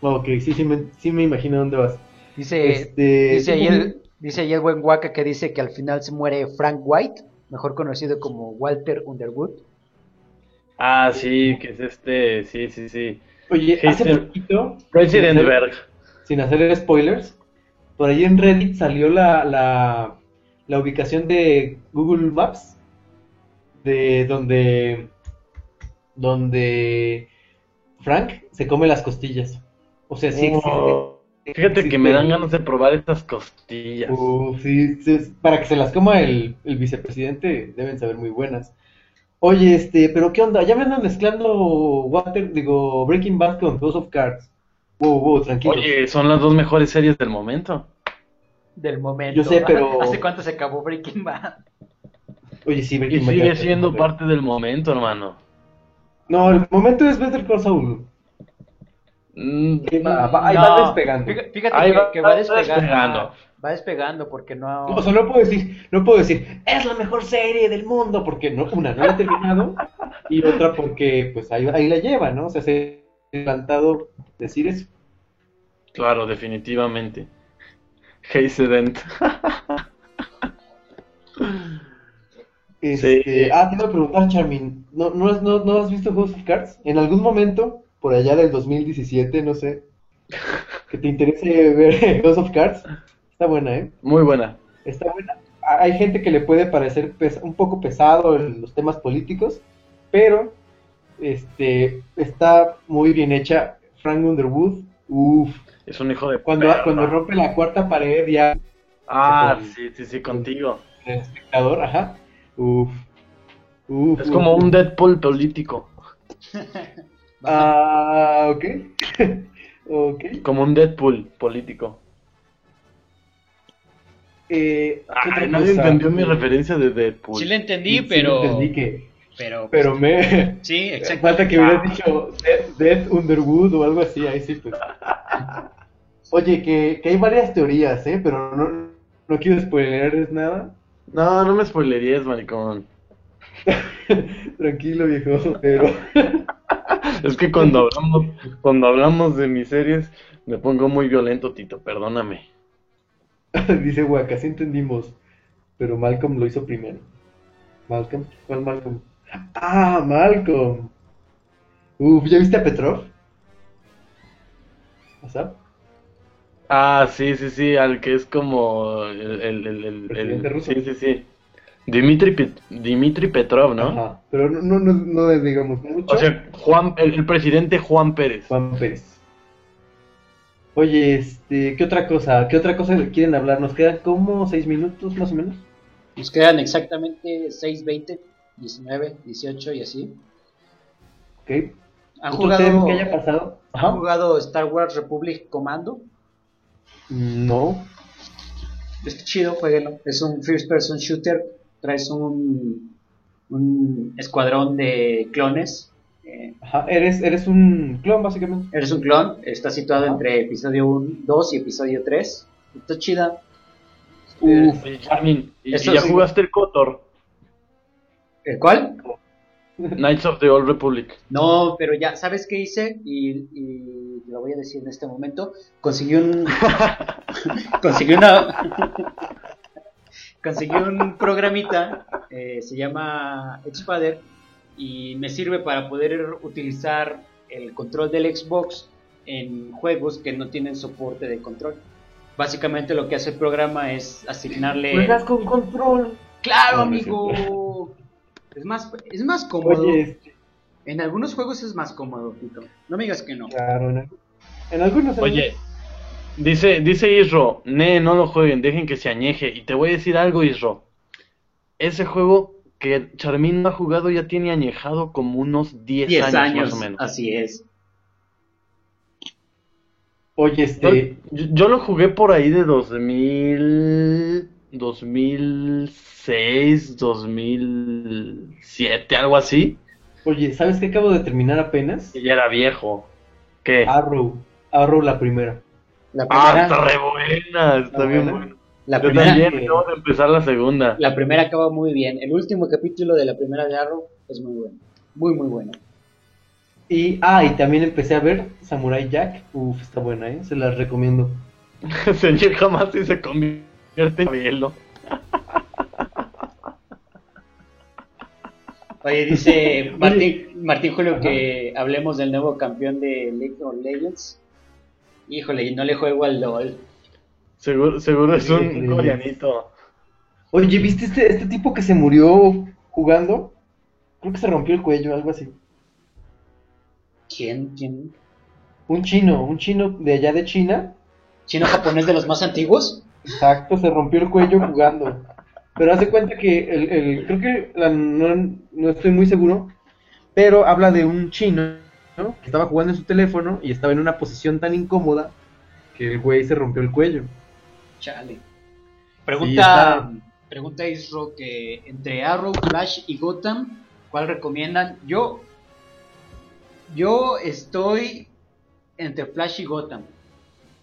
Ok, sí, sí me, sí me imagino dónde vas. Dice, Este, dice, ahí ¿tú el, dice ahí el buen Waka que dice que al final se muere Frank White, mejor conocido como Walter Underwood. Ah, sí, que es este, sí, sí, sí. Oye, hace poquito, President sin hacer- Berg. sin hacer spoilers, por ahí en Reddit salió la, la, la ubicación de Google Maps, de donde, donde Frank se come las costillas. O sea, sí existe. Oh, Fíjate que me dan ganas de probar estas costillas. Sí, sí, para que se las coma el, el vicepresidente deben saber muy buenas. Oye, este, pero ¿qué onda? Ya me andan mezclando Water, digo, Breaking Bad con House of Cards. Wow, wow, tranquilo. Oye, son las dos mejores series del momento. Del momento. Yo sé, pero- ¿Hace cuánto se acabó Breaking Bad? Oye, sí, Y Breaking Bad ya sigue siendo parte del momento, hermano. No, el momento es Better Call Saul. Mm, Ahí va, va- ahí va despegando. Fíjate, fíjate Ahí que, va- que va va despegando. despegando. Va despegando porque no. O sea, no puedo decir, no puedo decir, es la mejor serie del mundo, porque no, una, no la he terminado, y otra porque, pues, ahí, ahí la lleva, ¿no? O sea, se ha encantado decir eso. Claro, definitivamente. Heisedent. Este, Sí. Ah, te iba a preguntar, Charmin, ¿no, no, has, no, ¿no has visto House of Cards? En algún momento, por allá del 2017, no sé, que te interese ver House of Cards, está buena, ¿eh? Muy buena. Está buena. A- Hay gente que le puede parecer pes- un poco pesado el- los temas políticos, pero este está muy bien hecha. Frank Underwood, uff, Es un hijo de cuando, perra. cuando rompe la cuarta pared ya Ah, sí, sí, sí, contigo. el espectador, ajá, uff, uff. Es como un Deadpool político. Ah, ok, ok. Como un Deadpool político. Eh, ¿qué otra Ay, nadie cosa? entendió mi referencia de Deadpool. Sí le entendí, Sí, sí, pero. entendí que, Pero. pero me... Sí, exacto. Falta que hubieras dicho Death, Death Underwood o algo así, ahí sí, pues. Oye, que, que hay varias teorías, ¿eh? Pero no, no quiero spoilerarles nada. No, no me spoilerías, maricón. Tranquilo, viejo, pero... Es que cuando hablamos, cuando hablamos de mis series, me pongo muy violento, Tito, perdóname. Dice Waka, sí entendimos, pero Malcolm lo hizo primero. ¿Malcolm? ¿Cuál Malcolm? Ah, Malcolm. Uf, ¿ya viste a Petrov? ¿WhatsApp? Ah, sí, sí, sí, al que es como el, el, el, el- Presidente ruso. sí, sí, sí. Dimitri, Pet- Dimitri Petrov, ¿no? Ajá, pero no, no, no, no digamos mucho. O sea, Juan, el, el presidente Juan Pérez. Juan Pérez. Oye, este, ¿qué otra cosa? ¿Qué otra cosa quieren hablar? Nos quedan como seis minutos más o menos. Nos quedan exactamente 6, 20, 19, 18 y así. ¿Ok? ¿Han ¿Otro tema jugado, que haya pasado? ¿Han jugado Star Wars Republic Commando? No. Está chido, jueguenlo. Es un first person shooter. Traes un, un escuadrón de clones. Eh, Ajá, eres, eres un clon, básicamente. eres un clon. Está situado Ajá. entre episodio 1, 2 y episodio 3. Está chida. Uf. Oye, Charmin, ¿y, Eso y ya sí. jugaste el Kotor? ¿El cuál? Knights of the Old Republic. No, pero ya, ¿sabes qué hice? Y, y lo voy a decir en este momento. Conseguí un. conseguí una. Conseguí un programita. eh, se llama Xpader. Y me sirve para poder utilizar el control del Xbox en juegos que no tienen soporte de control. Básicamente lo que hace el programa es asignarle. Juegas con control. ¡Claro, No, amigo! Es más, es más cómodo. Oye, este, En algunos juegos es más cómodo, Tito. No me digas que no. claro, en, en algunos. Oye, Dice, dice Isro, ne, no lo jueguen, dejen que se añeje. Y te voy a decir algo, Isro. Ese juego que Charmin no ha jugado ya tiene añejado como unos 10, 10 años, años, más o menos. así es. Oye, Yo, este. yo- yo lo jugué por ahí de 2000, 2006, 2007, algo así. Oye, ¿sabes qué acabo de terminar apenas? Y ya era viejo. ¿Qué? Arrow. Arrow la primera. La Ah, está re buena, está ¿Está bien buena? buena. la Yo primera, también acabo de empezar la segunda. la primera acaba muy bien. El último capítulo de la primera de Arrow es muy bueno. Muy, muy bueno. Y, ah, y también empecé a ver Samurai Jack. Uf, está buena, ¿eh? Se las recomiendo. Se añeja más y se convierte en hielo. Oye, dice Martín, Martín Julio que hablemos del nuevo campeón de League of Legends. Híjole, y no le juego al LOL. Seguro, seguro es un Sí. coreanito. Oye, ¿viste este, este tipo que se murió jugando? Creo que se rompió el cuello, algo así. ¿Quién? ¿Quién? Un chino, un chino de allá de China. ¿Chino japonés de los más antiguos? Exacto, se rompió el cuello jugando. Pero haz de cuenta que el, el- creo que la- no, no estoy muy seguro, pero habla de un chino estaba jugando en su teléfono y estaba en una posición tan incómoda que el güey se rompió el cuello. Chale. Pregunta, pregunta Isro que entre Arrow, Flash y Gotham, ¿cuál recomiendan? Yo, yo estoy entre Flash y Gotham.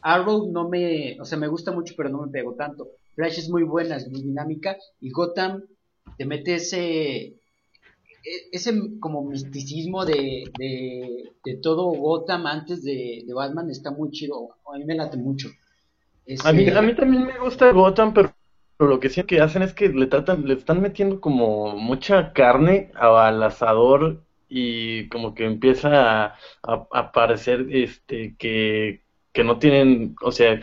Arrow no me, o sea, me gusta mucho, pero no me pego tanto. Flash es muy buena, es muy dinámica y Gotham te mete ese, ese como misticismo de, de, de todo Gotham antes de, de Batman está muy chido. A mí me late mucho. A mí, Este- a mí también me gusta Gotham, pero, pero lo que sí que hacen es que le tratan, le están metiendo como mucha carne al asador y como que empieza a, a, a parecer este que, que no tienen, o sea,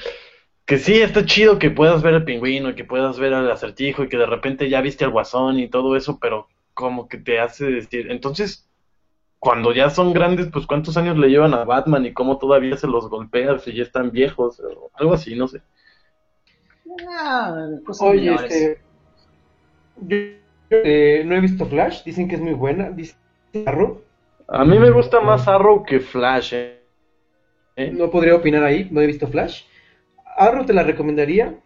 que sí está chido que puedas ver al pingüino que puedas ver al acertijo y que de repente ya viste al guasón y todo eso, pero como que te hace decir, entonces cuando ya son grandes, pues cuántos años le llevan a Batman y cómo todavía se los golpea si ya están viejos, o algo así, no sé. Ah, cosas Oye, menores. este. Yo eh, no he visto Flash, dicen que es muy buena. Dice Arrow. A mí me gusta más Arrow que Flash, ¿eh? ¿Eh? No podría opinar ahí, no he visto Flash. Arrow te la recomendaría.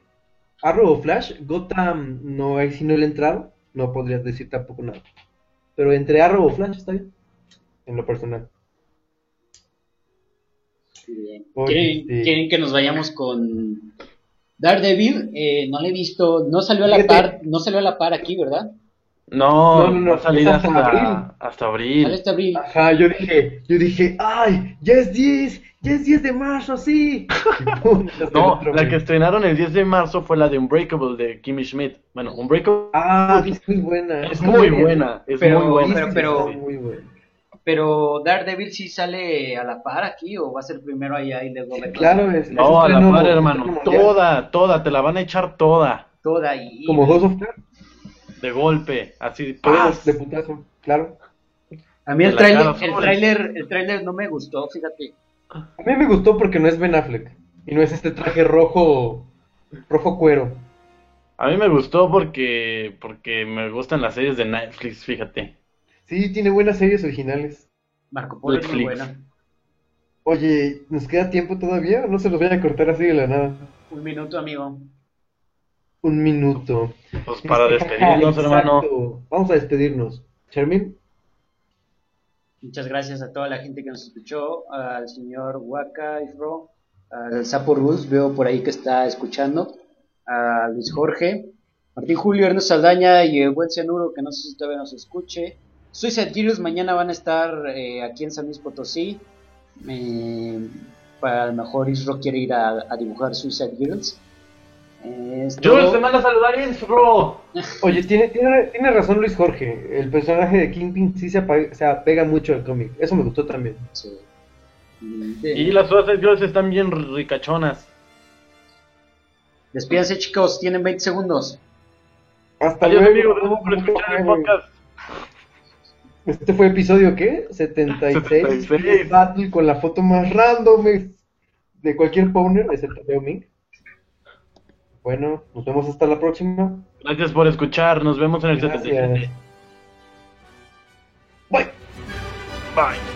Arrow o Flash, Gotham no ahí si no le he entrado, no podría decir tampoco nada. Pero entre Arrow o Flash está bien, en lo personal. Muy bien. Oye, ¿Quieren, este- quieren que nos vayamos con Daredevil? Eh, no le he visto, no salió a la par, no salió a la par aquí, ¿verdad? No, No, no, no, hasta hasta, abril. hasta abril. Sale este abril. Ajá, yo dije, yo dije, ay, ya es 10, ya es 10 de marzo, sí. No, la que estrenaron el 10 de marzo fue la de Unbreakable de Kimmy Schmidt. Bueno, Unbreakable Ah, es muy buena. es muy buena, es Pero- muy buena. pero- pero- muy buena. Pero Daredevil sí sale a la par aquí o va a ser primero allá y luego ver Claro, es. es No, a la par, hermano. Toda, toda, te la van a echar toda. toda y Como House of Cards, De golpe, así. todas ¡paz! de putazo, claro. a mí el tráiler, el tráiler, el tráiler no me gustó, fíjate. A mí me gustó porque no es Ben Affleck y no es este traje rojo, rojo cuero. A mí me gustó porque, porque me gustan las series de Netflix, fíjate. Sí, tiene buenas series originales. Marco Polo es muy buena. Oye, ¿nos queda tiempo todavía o no se los voy a cortar así de la nada? Un minuto, amigo. Un minuto. Pues para Este, despedirnos, hermano. Vamos a despedirnos. Charmin, Muchas gracias a toda la gente que nos escuchó, al señor Waka Ifro, al Sapo Rus, veo por ahí que está escuchando, a Luis Jorge, Martín Julio, Ernesto Saldaña y el buen Cianuro, que no sé si todavía nos escuche. Suicide Girls mañana van a estar eh, aquí en San Luis Potosí. Eh, para a lo mejor Isro quiere ir a, a dibujar Suicide Girls. Es Jules, te manda a saludar Isro. Oye, tiene, tiene, tiene razón Luis Jorge. El personaje de Kingpin sí se, apa- se apega mucho al cómic. Eso me gustó también. Sí. Y las Suicide Girls están bien ricachonas. Despídense chicos, tienen 20 segundos. Hasta Adiós, luego. amigos, gracias por escuchar el podcast. Este fue episodio, ¿qué? 76. 76. Battle con la foto más random. de cualquier Powner, excepto Leo Ming. Bueno, nos vemos hasta la próxima. Gracias por escuchar. Nos vemos en el Gracias. 77. Bye. Bye.